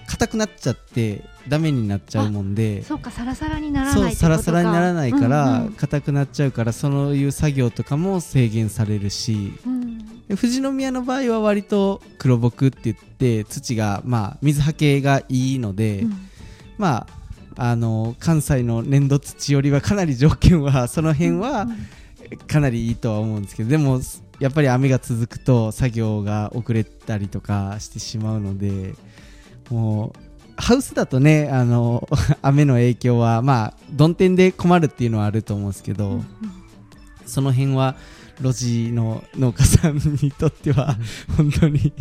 硬くなっちゃってダメになっちゃうもんで。そうかサラサラにならそないうってことか。サラサラにならないからうん硬くなっちゃうからそういう作業とかも制限されるし。うん。で富士宮の場合は割と黒木って言って土がまあ水はけがいいので、うん。まああの関西の粘土土よりはかなり条件は [LAUGHS] その辺はかなりいいとは思うんですけどでもやっぱり雨が続くと作業が遅れたりとかしてしまうのでもうハウスだとねあの [LAUGHS] 雨の影響はまあ曇天で困るっていうのはあると思うんですけど、うん。その辺は路地の農家さんにとっては本当に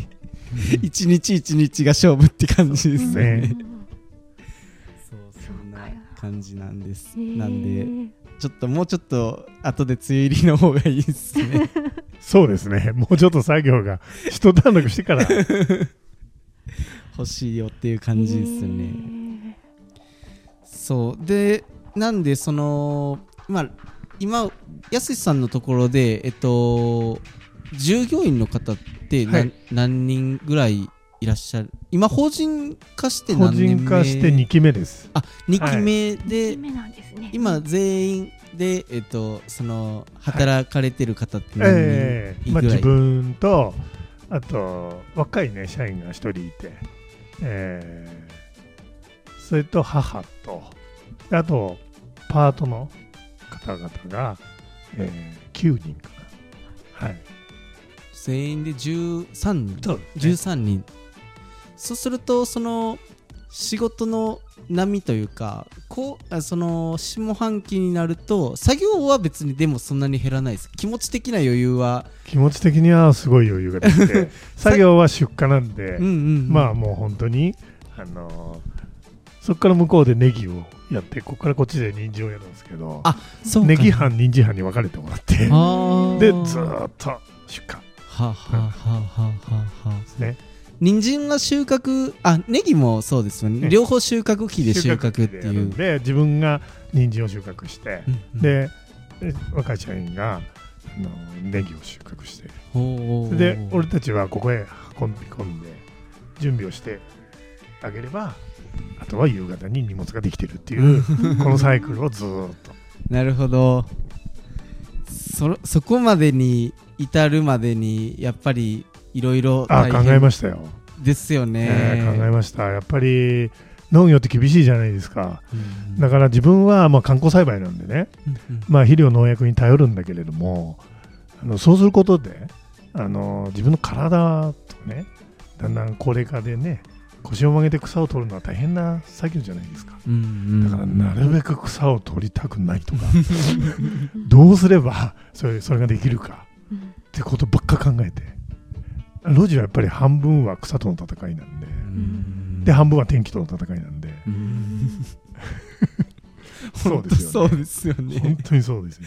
一日一日が勝負って感じですね。ねそうそんな感じなんです。うんなんでちょっともうちょっと後で梅雨入りの方がいいですね。[LAUGHS] そうですね。もうちょっと作業が一段落してから。[LAUGHS] 欲しいよっていう感じですね。ーそう。でなんでそのまあ今やすしさんのところでえっと従業員の方って何,、はい。何人ぐらいいらっしゃる？今法人化して個何年目人化して2期目です。あ2期目で、一目なんですね。今全員で、えっと、その働かれてる方って何ええまあ、人いぐらい、自分とあと若いね社員が1人いて、えーそれと母とあとパートの方々が、えー9人かな。はい。全員で13人。そうですね。13人。そうするとその仕事の波というかこうあその下半期になると作業は別にでもそんなに減らないです。気持ち的な余裕は。気持ち的にはすごい余裕ができて [LAUGHS] 作業は出荷なんで、うんうんうん。まあもう本当に、あのーそこから向こうでネギをやってここからこっちで人参をやるんですけどあそうか。ネギ班人参班に分かれてもらってでずーっと出荷。はあはあはあはあはね。人参は収穫あネギもそうですよね。ね両方収穫期で収穫っていう。んで自分が人参を収穫して、うんうん。でえ若い社員があのネギを収穫して。で俺たちはここへ運び込んで準備をしてあげればあとは夕方に荷物ができてるっていうこのサイクルをずーっと。[LAUGHS] なるほど。そそこまでに至るまでにやっぱりいろいろあ考えましたよ、ですよね、えー考えました。やっぱり農業って厳しいじゃないですか。うん。だから自分はまあ観光栽培なんでね、うんうん。まあ、肥料農薬に頼るんだけれどもあのそうすることであの自分の体とねだんだん高齢化でね腰を曲げて草を取るのは大変な作業じゃないですか。うんうん。だからなるべく草を取りたくないとか。[LAUGHS] どうすればそれそれができるか。ってことばっか考えて。路地はやっぱり半分は草との戦いなんで。うん。で半分は天気との戦いなんで。うん。そうですよね。そうですよね。本当にそうですよ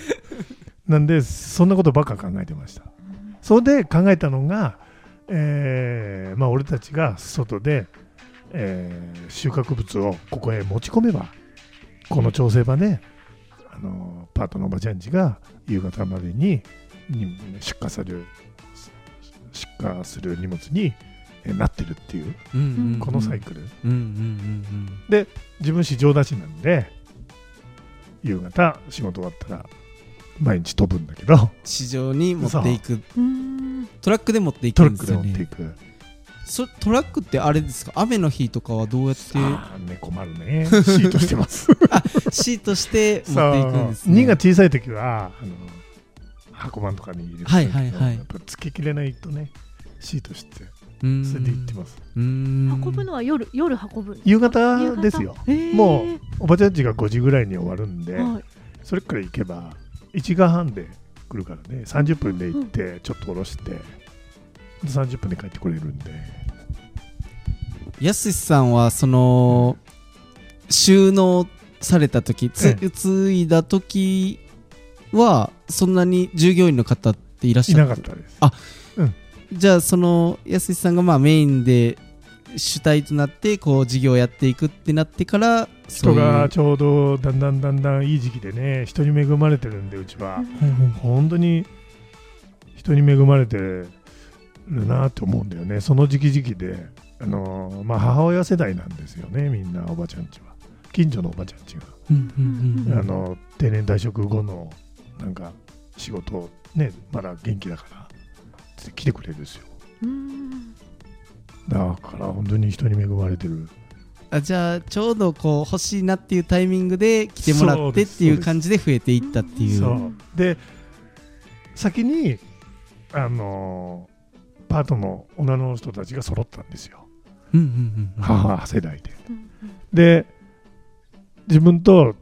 なんでそんなことばっか考えてました。それで考えたのが、えーまあ、俺たちが外で、えー収穫物をここへ持ち込めばこの調整場で、あのパートのおばちゃんちが夕方までにに出荷される出荷する荷物にえーなってるっていううんうんうん。このサイクル、うんうんうん自分市場出しなんで夕方仕事終わったら毎日飛ぶんだけど。[LAUGHS] 市場に持っていく。う。ん。トラックで持っていくトラックでんですよね持っていくそトラックってあれですか？雨の日とかはどうやって？ああね困るね。[LAUGHS] シートしてます。[LAUGHS] シートして持っていくんですね。荷が小さい時はあの箱番とかに入れてはいはいはい。やっぱつけきれないとねシートしてうん。それで行ってます。うん。運ぶのは夜夜運ぶ夕方ですよ。もうおばちゃんちが5時ぐらいに終わるんで、はい。それから行けば1時間半で来るからね。30分で行ってちょっと下ろして、で30分で帰ってこれるんで。やすしさんはその収納された時つえ。継いだ時はそんなに従業員の方っていらっしいゃる？なかったです。あじゃあそのやすしさんがまあメインで主体となってこう事業をやっていくってなってから人いうがちょうどだんだんだんだんいい時期でね人に恵まれてるんでうちは。本当に人に恵まれてるなって思うんだよね。その時期時期であのまあ母親世代なんですよねみんなおばちゃんちは。近所のおばちゃんちが、定年退職後のなんか仕事ねまだ元気だからって来てくれるんですよ。うん。だから本当に人に恵まれてる。あじゃあちょうどこう欲しいなっていうタイミングで来てもらってっていう感じで増えていったっていう。そう。で先にあのパートの女の人たちが揃ったんですよ。うんうんうんうん。母世代で。うんで自分と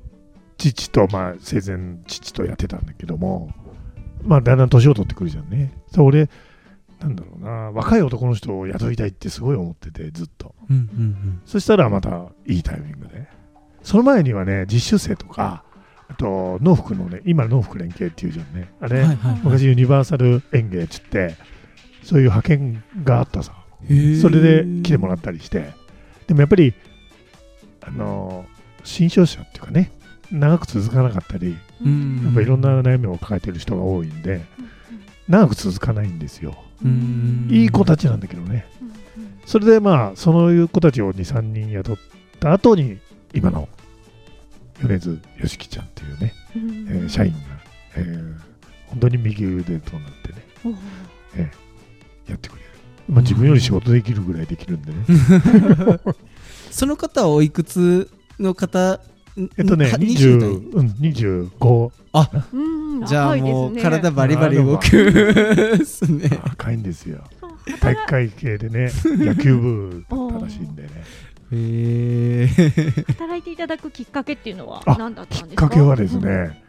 父とまあ生前父とやってたんだけどもまあだんだん年を取ってくるじゃんね。で俺なんだろうな若い男の人を雇いたいってすごい思っててずっと。うんうんそしたらまたいいタイミングで。その前にはね実習生とかあと農福のね今農福連携っていうじゃんね。あれ、うんはいはい。昔ユニバーサル園芸っつってそういう派遣があったさ。それで来てもらったりして。でもやっぱりあの新商者っていうかね長く続かなかったりうん。やっぱいろんな悩みを抱えてる人が多いんで長く続かないんですよ。うん。いい子たちなんだけどね。それでまあそういう子たちを23人雇った後に今の米津よしきちゃんっていうね、えー社員が、えー本当に右腕となってねやってくれる。まあ、自分より仕事できるぐらいできるんでね、[LAUGHS] その方はおいくつの方？えっとねか20代？20、うん、25うん。じゃあもうね体バリバリ動くですね。赤いんですよ。体育会系でね野球部だったらしいんでね。へえ働いていただくきっかけっていうのはあ何だったきっんですか？かけはですね、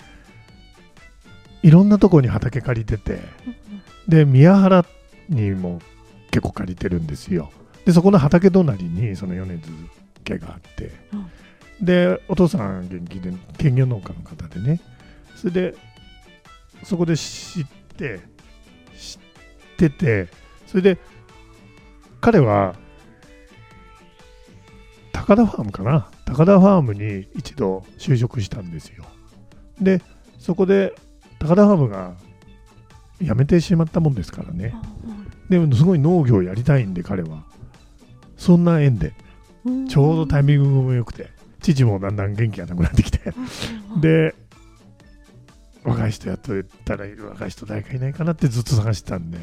いろんなとこに畑借りててで宮原にも結構借りてるんですよ。でそこの畑隣にその米津家があって、でお父さん元気で兼業農家の方でね。それでそこで知って知っててそれで彼は高田ファームかな？高田ファームに一度就職したんですよ。でそこで高田ファームが辞めてしまったもんですからねでもすごい農業やりたいんで彼は。そんな縁で。うん。ちょうどタイミングも良くて父もだんだん元気がなくなってきて。で若い人やっとったら若い人誰かいないかなってずっと探してたんで。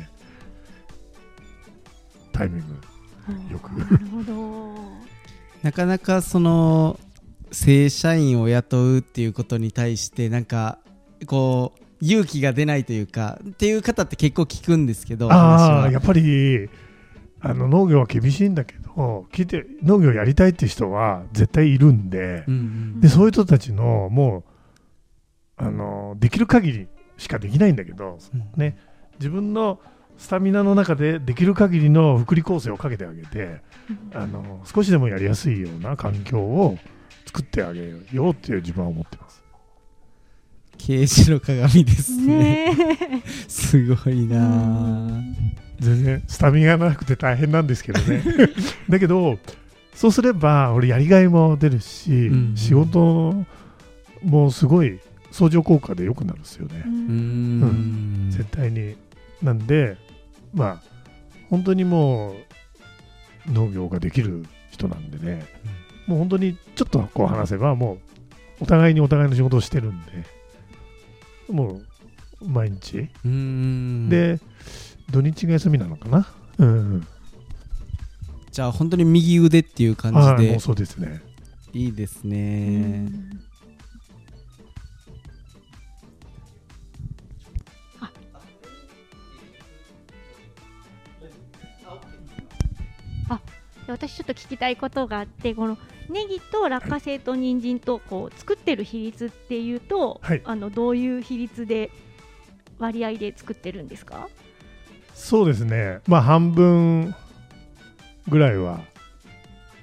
タイミング。よく。なるほど。[LAUGHS] なかなかその正社員を雇うっていうことに対してなんかこう勇気が出ないというかっていう方って結構聞くんですけどああやっぱりあの農業は厳しいんだけど聞いて農業やりたいって人は絶対いるんで,、うんうんでそういう人たちのもうあのできる限りしかできないんだけどうん。ね自分のスタミナの中でできる限りの福利厚生をかけてあげてあの少しでもやりやすいような環境を作ってあげようっていう自分は思ってます。啓示の鏡ですね。ね。すごいな。全然スタミナがなくて大変なんですけどね。[LAUGHS] だけどそうすれば俺やりがいも出るし、うん。仕事もすごい相乗効果で良くなるんですよね。う、ん。絶対に。なんでまあ本当にもう農業ができる人なんでね、もう本当にちょっとこう話せばもうお互いにお互いの仕事をしてるんでもう毎日？うーん。で土日が休みなのかな？うん。じゃあ本当に右腕っていう感じで。はいもうそうですね。いいですうねん。あ。あで私ちょっと聞きたいことがあってこのネギと落花生と人参とこう作ってる比率っていうと、はい。あのどういう比率で割合で作ってるんですか？そうですね。まあ半分ぐらいは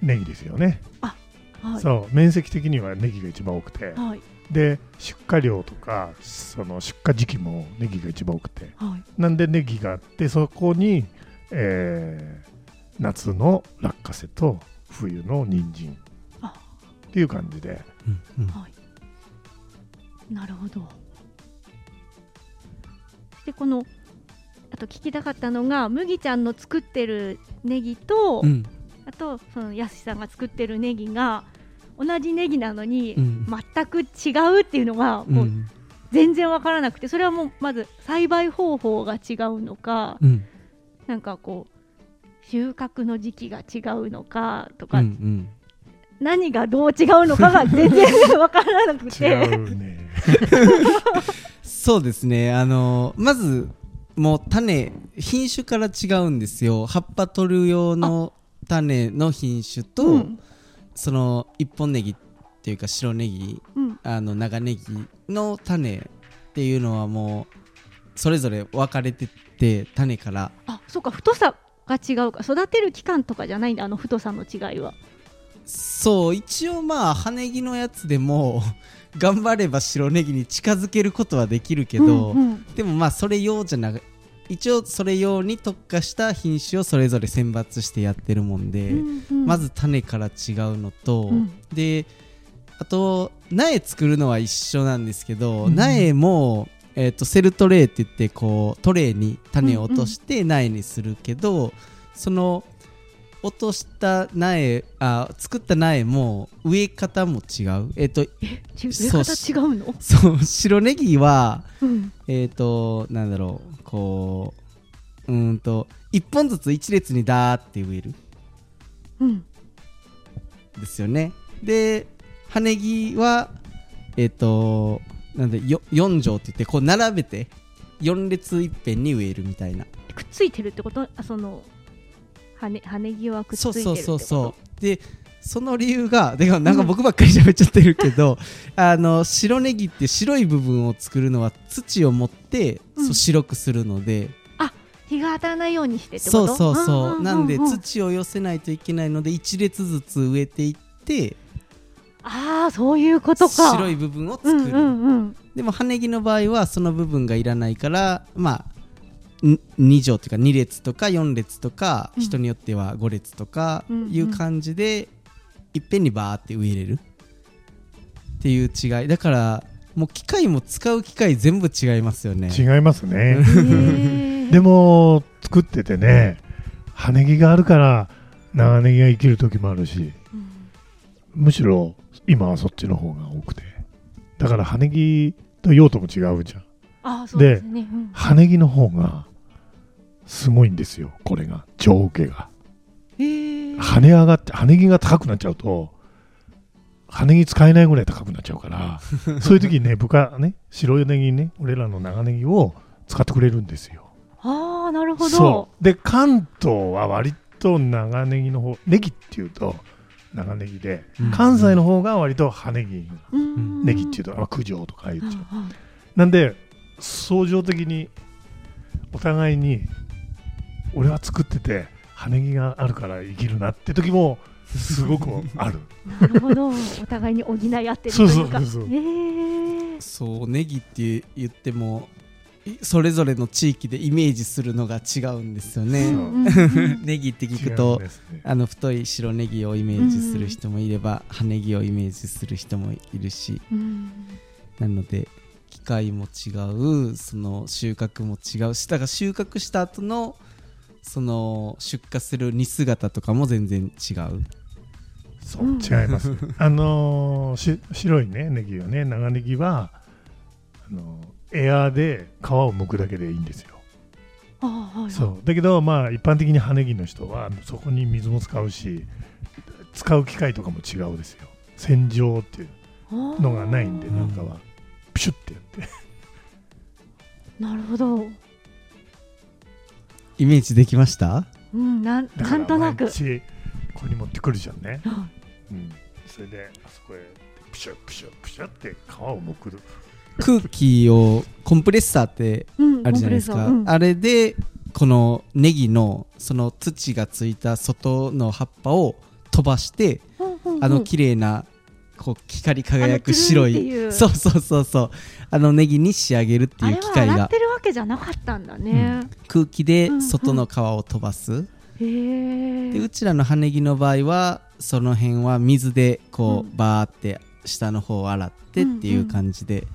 ネギですよね、はい。そう。面積的にはネギが一番多くて。はい。で出荷量とかその出荷時期もネギが一番多くて。はい。なんでネギがあってそこに、えー夏の落花生と冬の人参あっていう感じで。うんうん。はい。なるほど。でこのあと聞きたかったのが麦ちゃんの作ってるネギと、うん。あとそのやすしさんが作ってるネギが同じネギなのに、うん。全く違うっていうのがもううん全然わからなくてそれはもうまず栽培方法が違うのかうん。なんかこう収穫の時期が違うのかとうか、んうん何がどう違うのかが全然わからなくて。違うね。そうですね。あのまずもう種品種から違うんですよ。葉っぱ取る用の種の品種と、うん。その一本ネギっていうか白ネギうん。あの長ネギの種っていうのはもうそれぞれ分かれてって種から。あそうか。太さが違うか。育てる期間とかじゃないんだ。あの太さの違いはそう一応まあ葉ネギのやつでも [LAUGHS] 頑張れば白ネギに近づけることはできるけど、うんうん。でもまあそれ用じゃなく一応それ用に特化した品種をそれぞれ選抜してやってるもんで、うんうん。まず種から違うのと、うん。であと苗作るのは一緒なんですけど、うん。苗も、えー、とセルトレーって言ってこうトレーに種を落として苗にするけど、その落とした苗あ作った苗も植え方も違う。えっ、とち植え方違うの？そう白ネギはうん。えっ、となんだろうこううーんと1本ずつ1列にダーって植える。うん。ですよね。で葉ネギはえっ、となんでよ4畳って言ってこう並べて4列いっぺんに植えるみたいな。くっついてるってこと？あその羽羽木はくっついてるそうそうそうそう。でその理由が [LAUGHS] でもなんか僕ばっかり喋っちゃってるけど、[LAUGHS] あの白ネギって白い部分を作るのは土を持って、うん。そう白くするので。日が当たらないようにしてってこと？そうそうそう,、んんんん。なんで土を寄せないといけないので1列ずつ植えていってああそういうことか。白い部分を作る、うんうんうん。でも葉ネギの場合はその部分がいらないからまあん2畳っていうか2列とか4列とか、うん。人によっては5列とかうんうん。いう感じで、いっぺんにバーって植えれるっていう違い。だからもう機械も使う機械全部違いますよね。違いますね。[LAUGHS] でも作っててね葉ネギがあるから長ネギが生きる時もあるしうん。むしろ今はそっちの方が多くて。だから葉ネギと用途も違うじゃん。あーそうですね。うん。葉ネギの方がすごいんですよこれが上受けが跳ね上がって葉ネギが高くなっちゃうと葉ネギ使えないぐらい高くなっちゃうから [LAUGHS] そういう時にね部下ね白ネギね俺らの長ネギを使ってくれるんですよ。ああなるほど。そう。で関東は割と長ネギの方ネギっていうと長ネギでうん。関西の方が割と葉ネギうん。ネギっていうとあ九条とか言っちゃううんうん。なんで相乗的にお互いに俺は作ってて葉ネギがあるから生きるなって時もすごくある。なるほど。お互いに補い合ってるというか。そうそうそうへー。そうネギって言ってもいそれぞれの地域でイメージするのが違うんですよね。[LAUGHS] ネギって聞くとね。あの太い白ネギをイメージする人もいれば、葉ネギをイメージする人もいるし。うん。なので機械も違うその収穫も違う。しだから収穫した後のその出荷する荷姿とかも全然違う。そう。うん違います。あのーし白いねネギはね。長ネギはあのーエアーで皮を剥くだけでいいんですよ。あーはいはい。そう。だけどまあ一般的に葉ネギの人はそこに水も使うし使う機械とかも違うですよ。洗浄っていうのがないんでなんかは。ピシュッてやって。なるほどイメージできました？うんなんなんとなく。ここに持ってくるじゃんね、はうん、それであそこへプシュップシュップシュッって皮を剥く空気をコンプレッサーってうんあるじゃないですか、コンプレッサー。うん。あれでこのネギのその土がついた外の葉っぱを飛ばして、うんうんうん。あの綺麗なこう光り輝く白い。そうそうそうそう。あのネギに仕上げるっていう機あれは洗っ械がてるわけじゃなかったんだね、空気でうんうん。外の皮を飛ばす、へえでうちらの葉ネギの場合はその辺は水でこう、うん。バーって下の方を洗ってっていう感じで、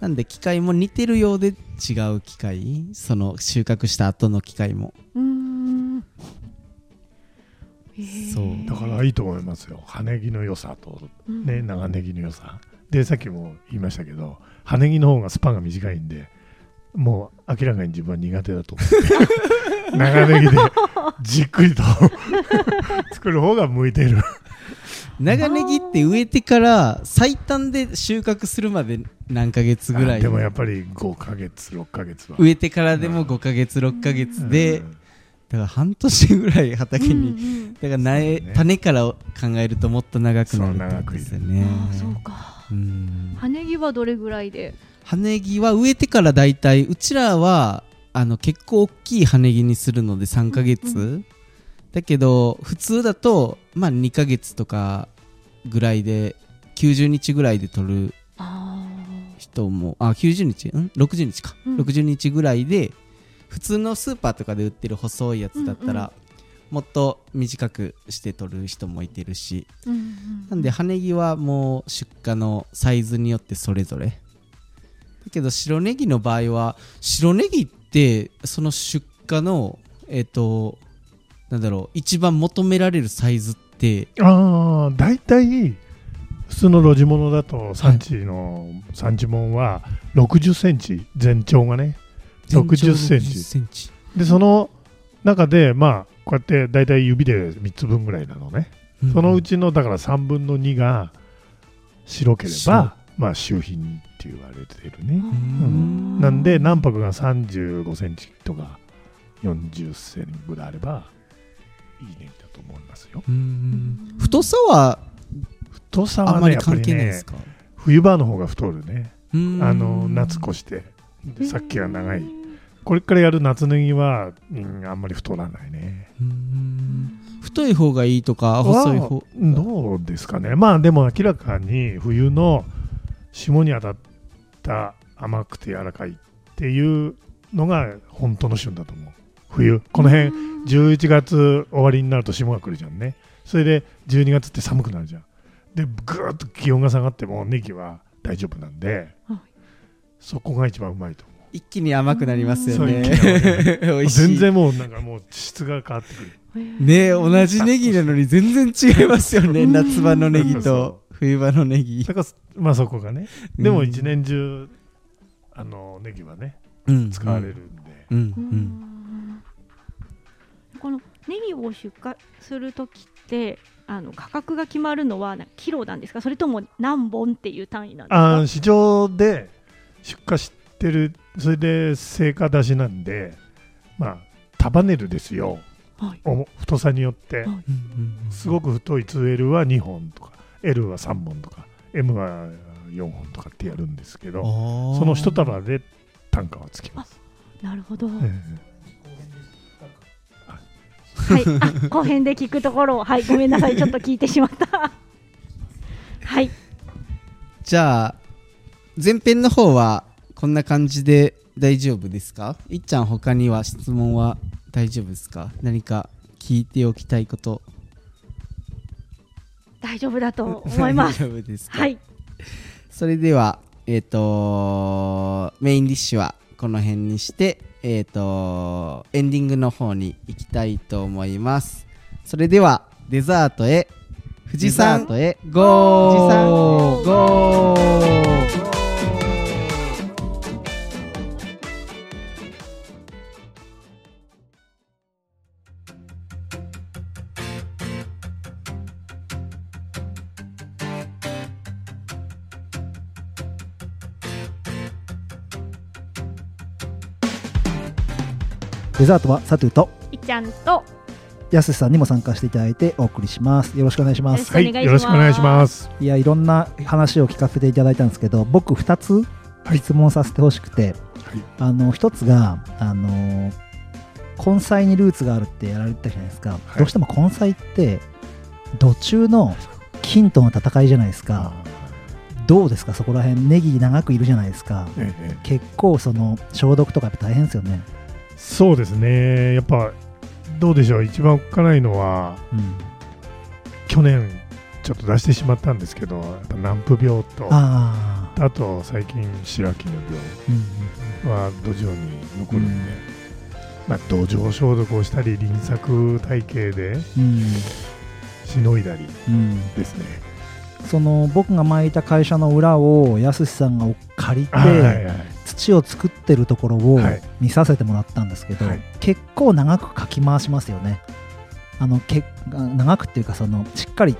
なんで機械も似てるようで違う機械。その収穫した後の機械も。うーんそう。だからいいと思いますよ。葉ネギの良さとうん。ね長ネギの良さ。でさっきも言いましたけど葉ネギの方がスパンが短いんでもう明らかに自分は苦手だと思って [LAUGHS] 長ネギでじっくりと [LAUGHS] 作る方が向いてる。長ネギって植えてから最短で収穫するまで何ヶ月ぐらい？あでもやっぱり5ヶ月6ヶ月は。植えてからでも5ヶ月6ヶ月で、うんだから半年ぐらい畑に、うんうん。だから苗、ね。種から考えるともっと長くなるそう長くいるですよねそうか。うん。羽ネギはどれぐらいで？葉ネギは植えてからだいたいうちらはあの結構大きい葉ネギにするので3ヶ月、うんだけど普通だとまあ2ヶ月とかぐらいで90日ぐらいで取るあ人もあ90日？ん？60日か、うん。60日ぐらいで普通のスーパーとかで売ってる細いやつだったら、もっと短くして取る人もいてるしー、うんうん。なんで葉ネギはもう出荷のサイズによってそれぞれ。だけど白ネギの場合は白ネギってその出荷のえっ、となんだろう一番求められるサイズってああ大体普通の路地物だと産地の産地物は60センチ全長がね60センチ。センチ。でその中でまあこうやって大体指で3つ分ぐらいなのね、そのうちのだから3分の2が白けれ白。ばまあ周品って言われてるね、ん。なんで卵白が35センチとか40センぐらいあればいいネギだと思いますよ。うん太さは太さあんまりはねやっぱりね関係ないですか？冬場の方が太るね。うん。あの夏越して。でさっきが長いこれからやる夏ネギは、うんあんまり太らないね。うん。太い方がいいとか細い方。はどうですかね。まあでも明らかに冬の霜に当たった甘くて柔らかいっていうのが本当の旬だと思う。冬。この辺11月終わりになると霜が来るじゃんね。それで12月って寒くなるじゃん。でぐーっと気温が下がってもネギは大丈夫なんで、はい。そこが一番うまいと思一気に甘くなりますよね。[LAUGHS] 全然もうなんかもう質が変わってくる。ね同じネギなのに全然違いますよね。夏場のネギそと冬場のネギ。だからまあそこがね。でもうん一年中あのネギはねうん。使われるんで、うん。ううん。んこのネギを出荷するときってあの価格が決まるのはなキロなんですか？それとも何本っていう単位なんですか？市場で出荷してるそれで成果出しなんでまあ束ねるですよ。はい。お太さによって。はい。すごく太い 2L は2本とか L は3本とか M は4本とかってやるんですけどそその一束で単価はつきます、なるほど、え。はい、あ後編で聞くところを、はい、ごめんなさい、ちょっと聞いてしまった。[LAUGHS] はい、じゃあ前編の方はこんな感じで大丈夫ですか？いっちゃん他には質問は大丈夫ですか？何か聞いておきたいこと。大丈夫だと思います。[LAUGHS] 大丈夫ですか？はい、それではえっ、とメインディッシュはこの辺にしてえっ、とエンディングの方に行きたいと思います。それではデザートへ富士山へ。ゴー。富士山ゴーデザートはサトゥといっちゃんと、やすしさんにも参加していただいてお送りします。よろしくお願いします。はいよろしくお願いします。いやいろんな話を聞かせていただいたんですけど僕2つはい。質問させてほしくて、あの1つがあの根菜にルーツがあるってやられてたじゃないですか、い。どうしても根菜って土中の菌との戦いじゃないですか。どうですか？そこら辺ネギ長くいるじゃないですか。ええええ。結構その消毒とかやっぱ大変ですよねそうですね。やっぱどうでしょう。一番おっかないのはうん去年ちょっと出してしまったんですけどやっぱ南部病とあと最近白木のうん病は土壌に残るんで、まあ、土壌消毒をしたり輪作体系でうんしのいだりうん。ですね、その僕が巻いた会社の裏をやすしさんが借りて、はいはいはい土を作ってるところをはい。見させてもらったんですけど、はい。結構長くかき回しますよね。あのけ長くっていうかそのしっかり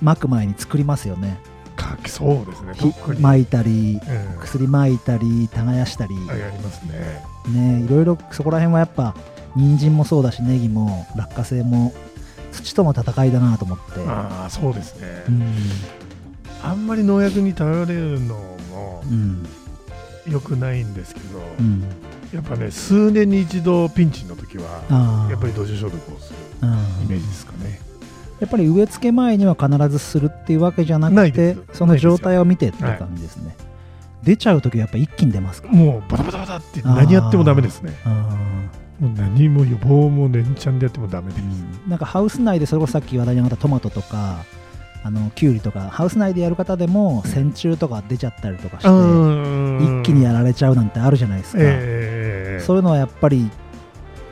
巻く前に作りますよね。かきそうですね。巻いたりうん。薬巻いたり耕したり、あやりますね。ねいろいろそこら辺はやっぱ人参もそうだしネギも落花生も土との戦いだなと思って。ああそうですね、うん。あんまり農薬に頼れるのもうん良くないんですけど、うん。やっぱね数年に一度ピンチの時はやっぱり土壌消毒をするうんイメージですかね、やっぱり植え付け前には必ずするっていうわけじゃなくてその状態を見てって感じですね、出ちゃう時はやっぱ一気に出ますかもうバタバタバタって何やってもダメですね。あもう何も予防も連チャンでやってもダメです、ーうん。なんかハウス内でそれこそさっき話題に上がったトマトとかあのキュウリとかハウス内でやる方でも線虫とか出ちゃったりとかして一気にやられちゃうなんてあるじゃないですか、ええ。そういうのはやっぱり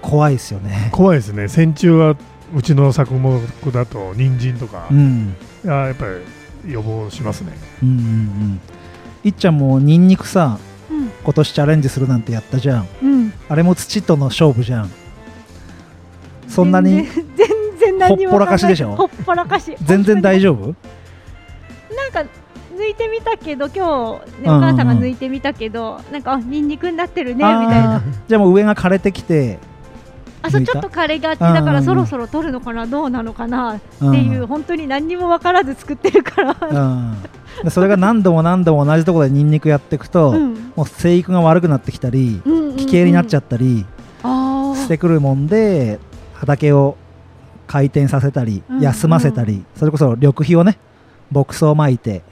怖いですよね。怖いですね。線虫はうちの作目だと人参とか、うん。いややっぱり予防しますね。うんうんうん。いっちゃんもニンニクさうん、今年チャレンジするなんてやったじゃん。うん、あれも土との勝負じゃん。そんなに全然全然何にもほっぽらかしでしょ？ほっぽらかし。全然大丈夫？なんか抜いてみたけど今日、ね、お母さんが抜いてみたけど、なんかあニンニクになってるねみたいな。じゃあもう上が枯れてきてあそうちょっと枯れがち。だからそろそろ取るのかなどうなのかなっていう、本当に何にも分からず作ってるから、それが何度も何度も同じところでニンニクやっていくと、うん。もう生育が悪くなってきたりうんうんうん。奇形になっちゃったりあしてくるもんで畑を回転させたりうん休ませたり、それこそ緑肥をね牧草を巻いて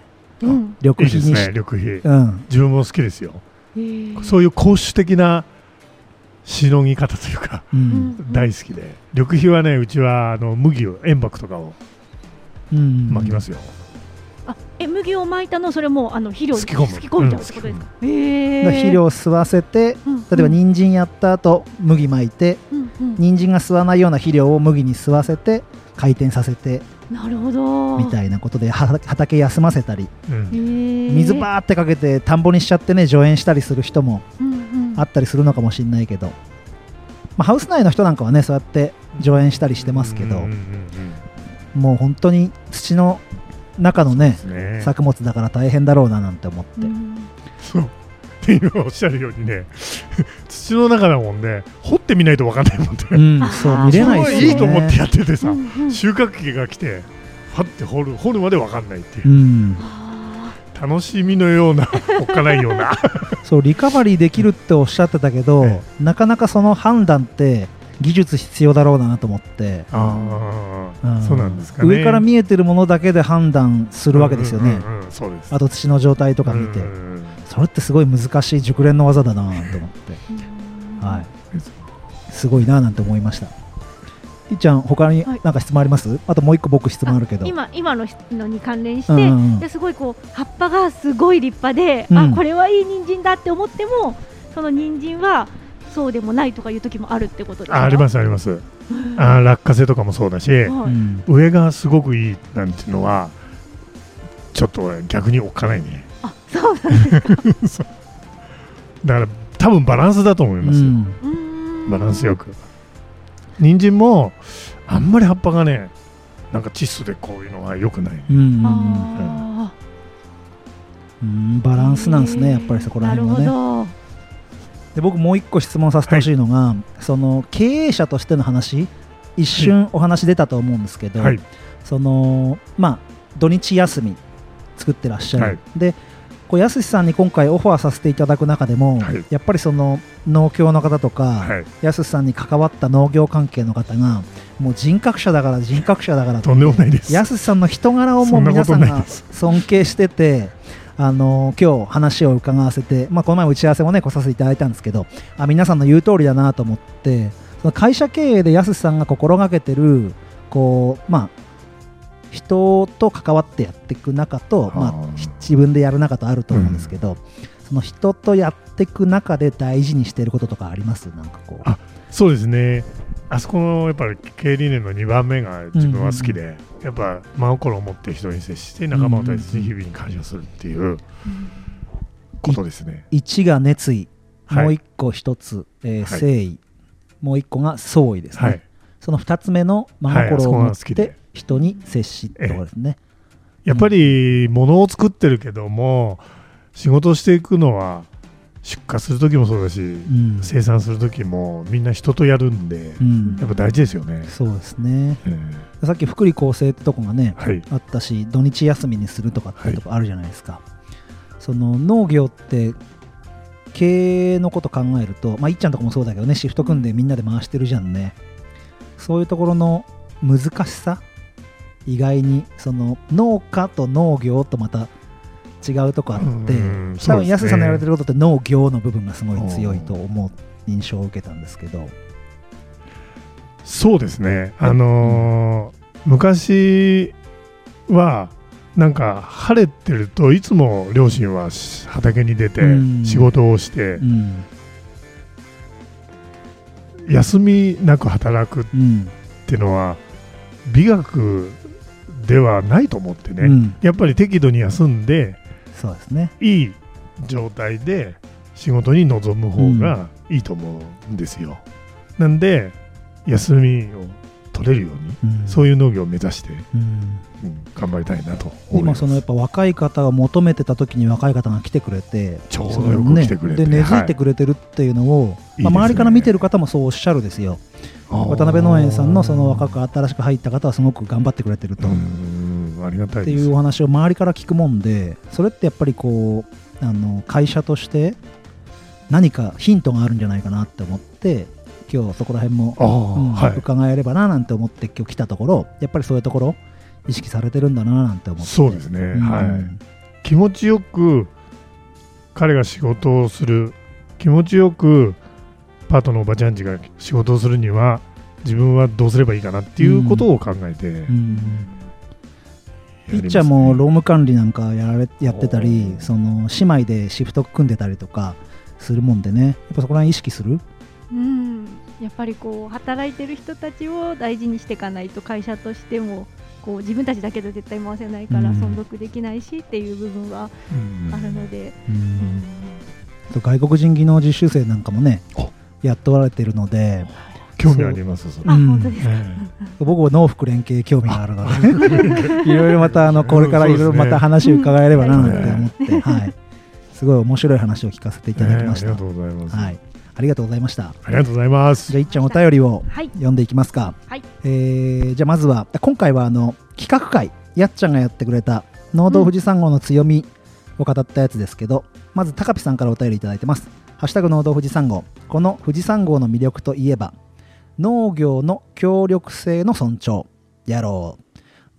ーうん。緑いいです肥にしね緑肥。うん、自分も好きですよ。そういう公主的なしのぎ方というか大好きで。緑肥はねうちはあの麦を塩爆とかをうん巻きますよ、あえ麦を巻いたのそれもあの肥料にすき込む。すき込んじゃうってことですか、肥料を吸わせてうん。例えば人参やった後麦巻いてうんうん。人参が吸わないような肥料を麦に吸わせて回転させてなるほど。みたいなことでは畑休ませたり。うん。水水バーってかけて田んぼにしちゃってね除塩したりする人もあったりするのかもしれないけど、まあ、ハウス内の人なんかはねそうやって除塩したりしてますけど、うんうんうんうん。もう本当に土の中のねね。作物だから大変だろうななんて思って、うんって今おっしゃるようにね [LAUGHS] 土の中だもんね掘ってみないと分かんないもんね、うん、そう見れないですよね。いいと思ってやっててさ、うんうん収穫期が来てファって掘る掘るまで分かんないっていう。う、ん、あ楽しみのような [LAUGHS] おっかないような。そうリカバリーできるっておっしゃってたけど、えなかなかその判断って技術必要だろうなと思って、ああ、ん。そうなんですかね。上から見えてるものだけで判断するわけですよね、うんうんうんそうです。あと土の状態とか見て、うんうんうんそれってすごい難しい熟練の技だなと思って、ーはい、すごいななんて思いました。いっちゃん他にはい。何か質問あります、あともう一個僕質問あるけど。今今ののに関連して、うんうんうん。ですごいこう葉っぱがすごい立派で、うん。あこれはいい人参だって思ってもその人参はそうでもないとかいう時もあるってことですか？あありますあります。うん。あー落花生とかもそうだし、はい。うん。上がすごくいいなんていうのはちょっと逆におっかないね。あそうなんですだから多分バランスだと思いますよ、バランスよく。人参もあんまり葉っぱがねなんか窒素でこういうのは良くない、うんうんうん。あうん。バランスなんですねやっぱりそこら辺はね。で僕もう一個質問させてほしいのが、その経営者としての話一瞬お話出たと思うんですけど、はい。そのまあ土日休み作ってらっしゃる、はい。でこうやすしさんに今回オファーさせていただく中でも、はい。やっぱりその農協の方とか、はい。やすしさんに関わった農業関係の方がもう人格者だから人格者だからとんでもないです。やすしさんの人柄をもうん皆さんが尊敬してて、あの今日話を伺わせて、まあ、この前打ち合わせもね来させていただいたんですけどあ皆さんの言う通りだなと思ってその会社経営でやすしさんが心がけてるこう、まあ、人と関わってやっていく中と、まあはあ、自分でやる中とあると思うんですけど、その人とやっていく中で大事にしていることとかあります？なんかこう。あそうですね。あそこのやっぱり経営理念の2番目が自分は好きで、やっぱ真心を持って人に接して仲間を大切に日々に感謝するっていうことですね、1が熱意、はい。もう1個1つ、えーはい。誠意、もう1個が創意ですね。はい。その2つ目の真心を持って人に接しところですね。やっぱり物を作ってるけども仕事をしていくのは出荷する時もそうだし、うん生産する時もみんな人とやるんで、うんやっぱ大事ですよね、そうですね。ええさっき福利厚生ってとこがね、はいあったし、土日休みにするとかってとこあるじゃないですか。その農業って経営のこと考えると、まあ、いっちゃんとかもそうだけどね、シフト組んでみんなで回してるじゃんね。そういうところの難しさ、意外にその農家と農業とまた違うとこあって、うん多分安さんのやられてることって農業の部分がすごい強いと思う印象を受けたんですけど。そうですね、あのー昔はなんか晴れてるといつも両親はし畑に出てうん。仕事をしてうん。休みなく働くっうんていうのは美学ではないと思ってね、うん。やっぱり適度に休んでそうですね。いい状態で仕事に臨む方がいいと思うんですよ。なんで休みを取れるように、うん。そういう農業を目指して、うん。うん頑張りたいなと思います。今そのやっぱ若い方が求めてた時に若い方が来てくれてちょうどよく来てくれてねで根付いてくれてるっていうのを、いいまあ、周りから見てるる方もそうおっしゃるですよ。渡渡辺農園さんのその若く新しく入った方はすごく頑張ってくれてると、うん。ありがたいっていうお話を周りから聞くもんでそれってやっぱりこうあの会社として何かヒントがあるんじゃないかなって思って今日そこら辺もうんはい。伺えればななんて思って今日来たところやっぱりそういうところ意識されてるんだななんて思って。そうですね、うん。はい。気持ちよく彼が仕事をする気持ちよくパートのおばちゃんちが仕事をするには自分はどうすればいいかなっていうことを考えてやうんピッチャーも労務管理なんかやられやってたりその姉妹でシフト組んでたりとかするもんでね。やっぱそこら辺意識する？うん、やっぱりこう働いてる人たちを大事にしていかないと会社としてもこう自分たちだけで絶対回せないからうん。存続できないしっていう部分はうん。あるので、うん。外国人技能実習生なんかもねあ雇われてるので興味ありますそれ。あ、うん。僕は農福連携興味があるので [LAUGHS] いろいろまたあのこれからいろいろまた話伺えればななんて思って、[LAUGHS] はい、すごい面白い話を聞かせていえただきました、ええありがとうございます、はい、ありがとうございました。ありがとうございます。じゃあいっちゃんお便りをはい、読んでいきますか、はい。えーじゃあまずは今回はあの企画会やっちゃんがやってくれた農道富士山号の強みを語ったやつですけど、まず高ピさんからお便りいただいてますハッシュタグ農道富士山号。この富士山号の魅力といえば農業の協力性の尊重。やろ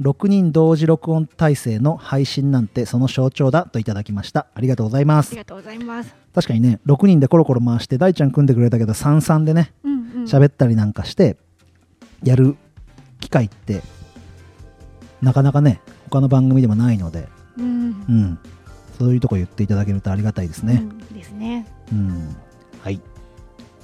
う。6人同時録音体制の配信なんてその象徴だといただきました。ありがとうございます。ありがとうございます。確かにね6人でコロコロ回して大ちゃん組んでくれたけど33でねうんうん、喋ったりなんかしてやる機会ってなかなかね他の番組でもないので、うん。うん、そういうとこ言っていただけるとありがたいですね。うんですね。うん、はい。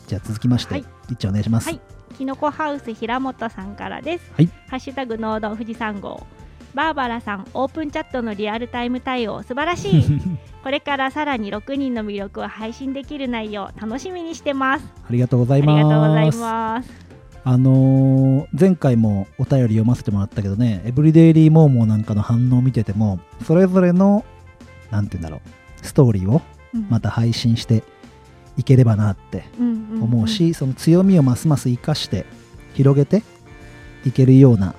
じゃあ続きまして、はいいっちゃんお願いします。はいきのこハウス平本さんからです。はいハッシュタグ農道富士山号。バーバラさん、オープンチャットのリアルタイム対応、素晴らしい。[LAUGHS] これからさらに6人の魅力を配信できる内容、楽しみにしてます。ありがとうござありいます。がとうございます。あのー前回もお便り読ませてもらったけどね、エブリデイリーモーモーなんかの反応を見てても、それぞれの、なんて言うんだろう、ストーリーをうん。また配信していければなって思うし、その強みをますます生かして広げていけるような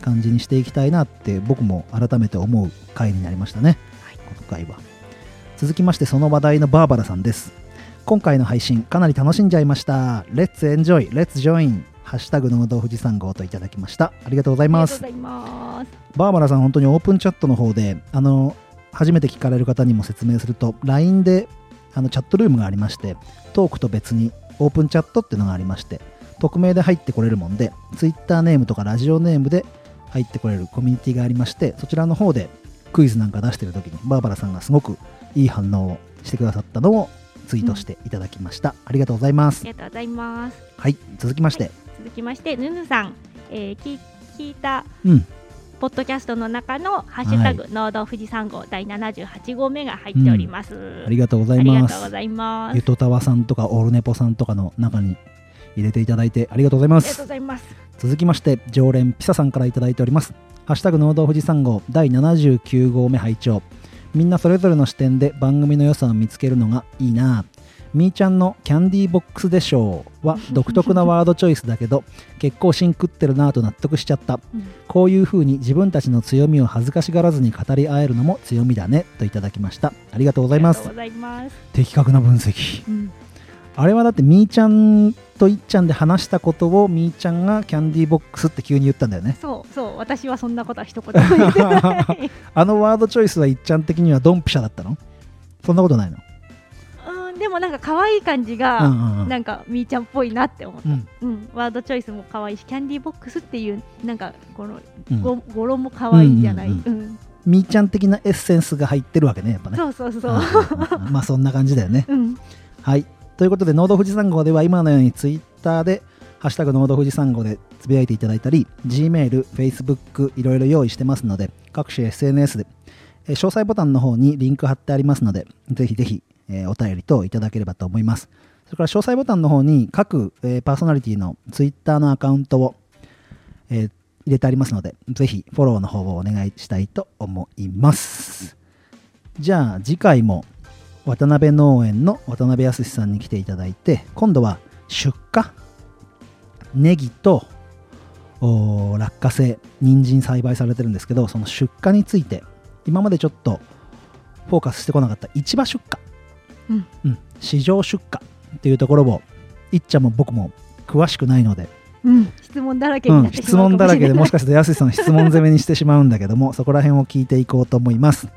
感じにしていきたいなって僕も改めて思う回になりましたね、この回は。続きましてその話題のバーバラさんです。今回の配信かなり楽しんじゃいました。レッツエンジョイレッツジョインハッシュタグ農道富士山号といただきました。ありがとうございます。バーバラさん本当にオープンチャットの方であの初めて聞かれる方にも説明すると LINE であのチャットルームがありましてトークと別にオープンチャットっていうのがありまして匿名で入ってこれるもんで Twitter ネームとかラジオネームで入ってこれるコミュニティがありましてそちらの方でクイズなんか出してる時にバーバラさんがすごくいい反応をしてくださったのをツイートしていただきました、ありがとうございます。ありがとうございます。はい続きまして、続きまして、ぬぬさん、えー、聞聞いた。うんポッドキャストの中のハッシュタグ、農道富士山号第78号目が入っております。ありがとうございありがますとうございます。ゆとたわさんとかオルネポさんとかの中に入れていただいてありがとうございます。ありがとうございます。続きまして常連ピサさんからいただいております。ハッシュタグ農道富士山号第79号目拝聴。みんなそれぞれの視点で番組の良さを見つけるのがいいなみーちゃんのキャンディーボックスでしょうは独特なワードチョイスだけど [LAUGHS] 結構芯食ってるなぁと納得しちゃった。うん。こういう風に自分たちの強みを恥ずかしがらずに語り合えるのも強みだねといただきました。ありがとうございます。的確な分析。うん。あれはだってみーちゃんといっちゃんで話したことをみーちゃんがキャンディーボックスって急に言ったんだよね。そうそう、私はそんなことは一言も言ってない。[LAUGHS] あのワードチョイスはいっちゃん的にはドンピシャだったの？そんなことないの？もなんか可愛い感じうんが、なんかみーちゃんっぽいなって思った。うん。うん、ワードチョイスも可愛いし、キャンディーボックスっていうなんかこのうん。ご語呂も可愛いじゃない。みーちゃん的なエッセンスが入ってるわけねやっぱね。そうそうそう。まあそんな感じだよね。うん、はい。ということで、ノード富士山号では今のようにツイッターで、ハッシュタグノード富士山号でつぶやいていただいたり、Gmail、Facebook、いろいろ用意してますので、各種 SNS で、えー詳細ボタンの方にリンク貼ってありますので、ぜひぜひ、えーお便り等いただければと思います。それから詳細ボタンの方に各、えーパーソナリティのツイッターのアカウントを、えー入れてありますので、ぜひフォローの方をお願いしたいと思います。じゃあ次回も渡辺農園の渡辺康さんに来ていただいて、今度は出荷、ネギと落花生、人参栽培されてるんですけど、その出荷について、今までちょっとフォーカスしてこなかった市場出荷、うん。うん。市場出荷っていうところを、いっちゃんも僕も詳しくないので、うん、質問だらけにう、なんってし質問まうかもしれない、だらけでもしかしてやすしさん質問攻めにしてしまうんだけども [LAUGHS] そこら辺を聞いていこうと思います。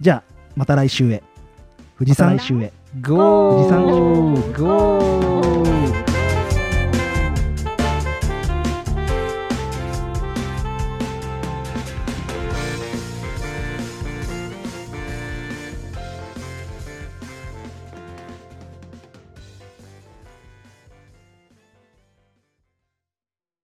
じゃあまた来週へ。富士山来週へ。ゴー。富士山ゴー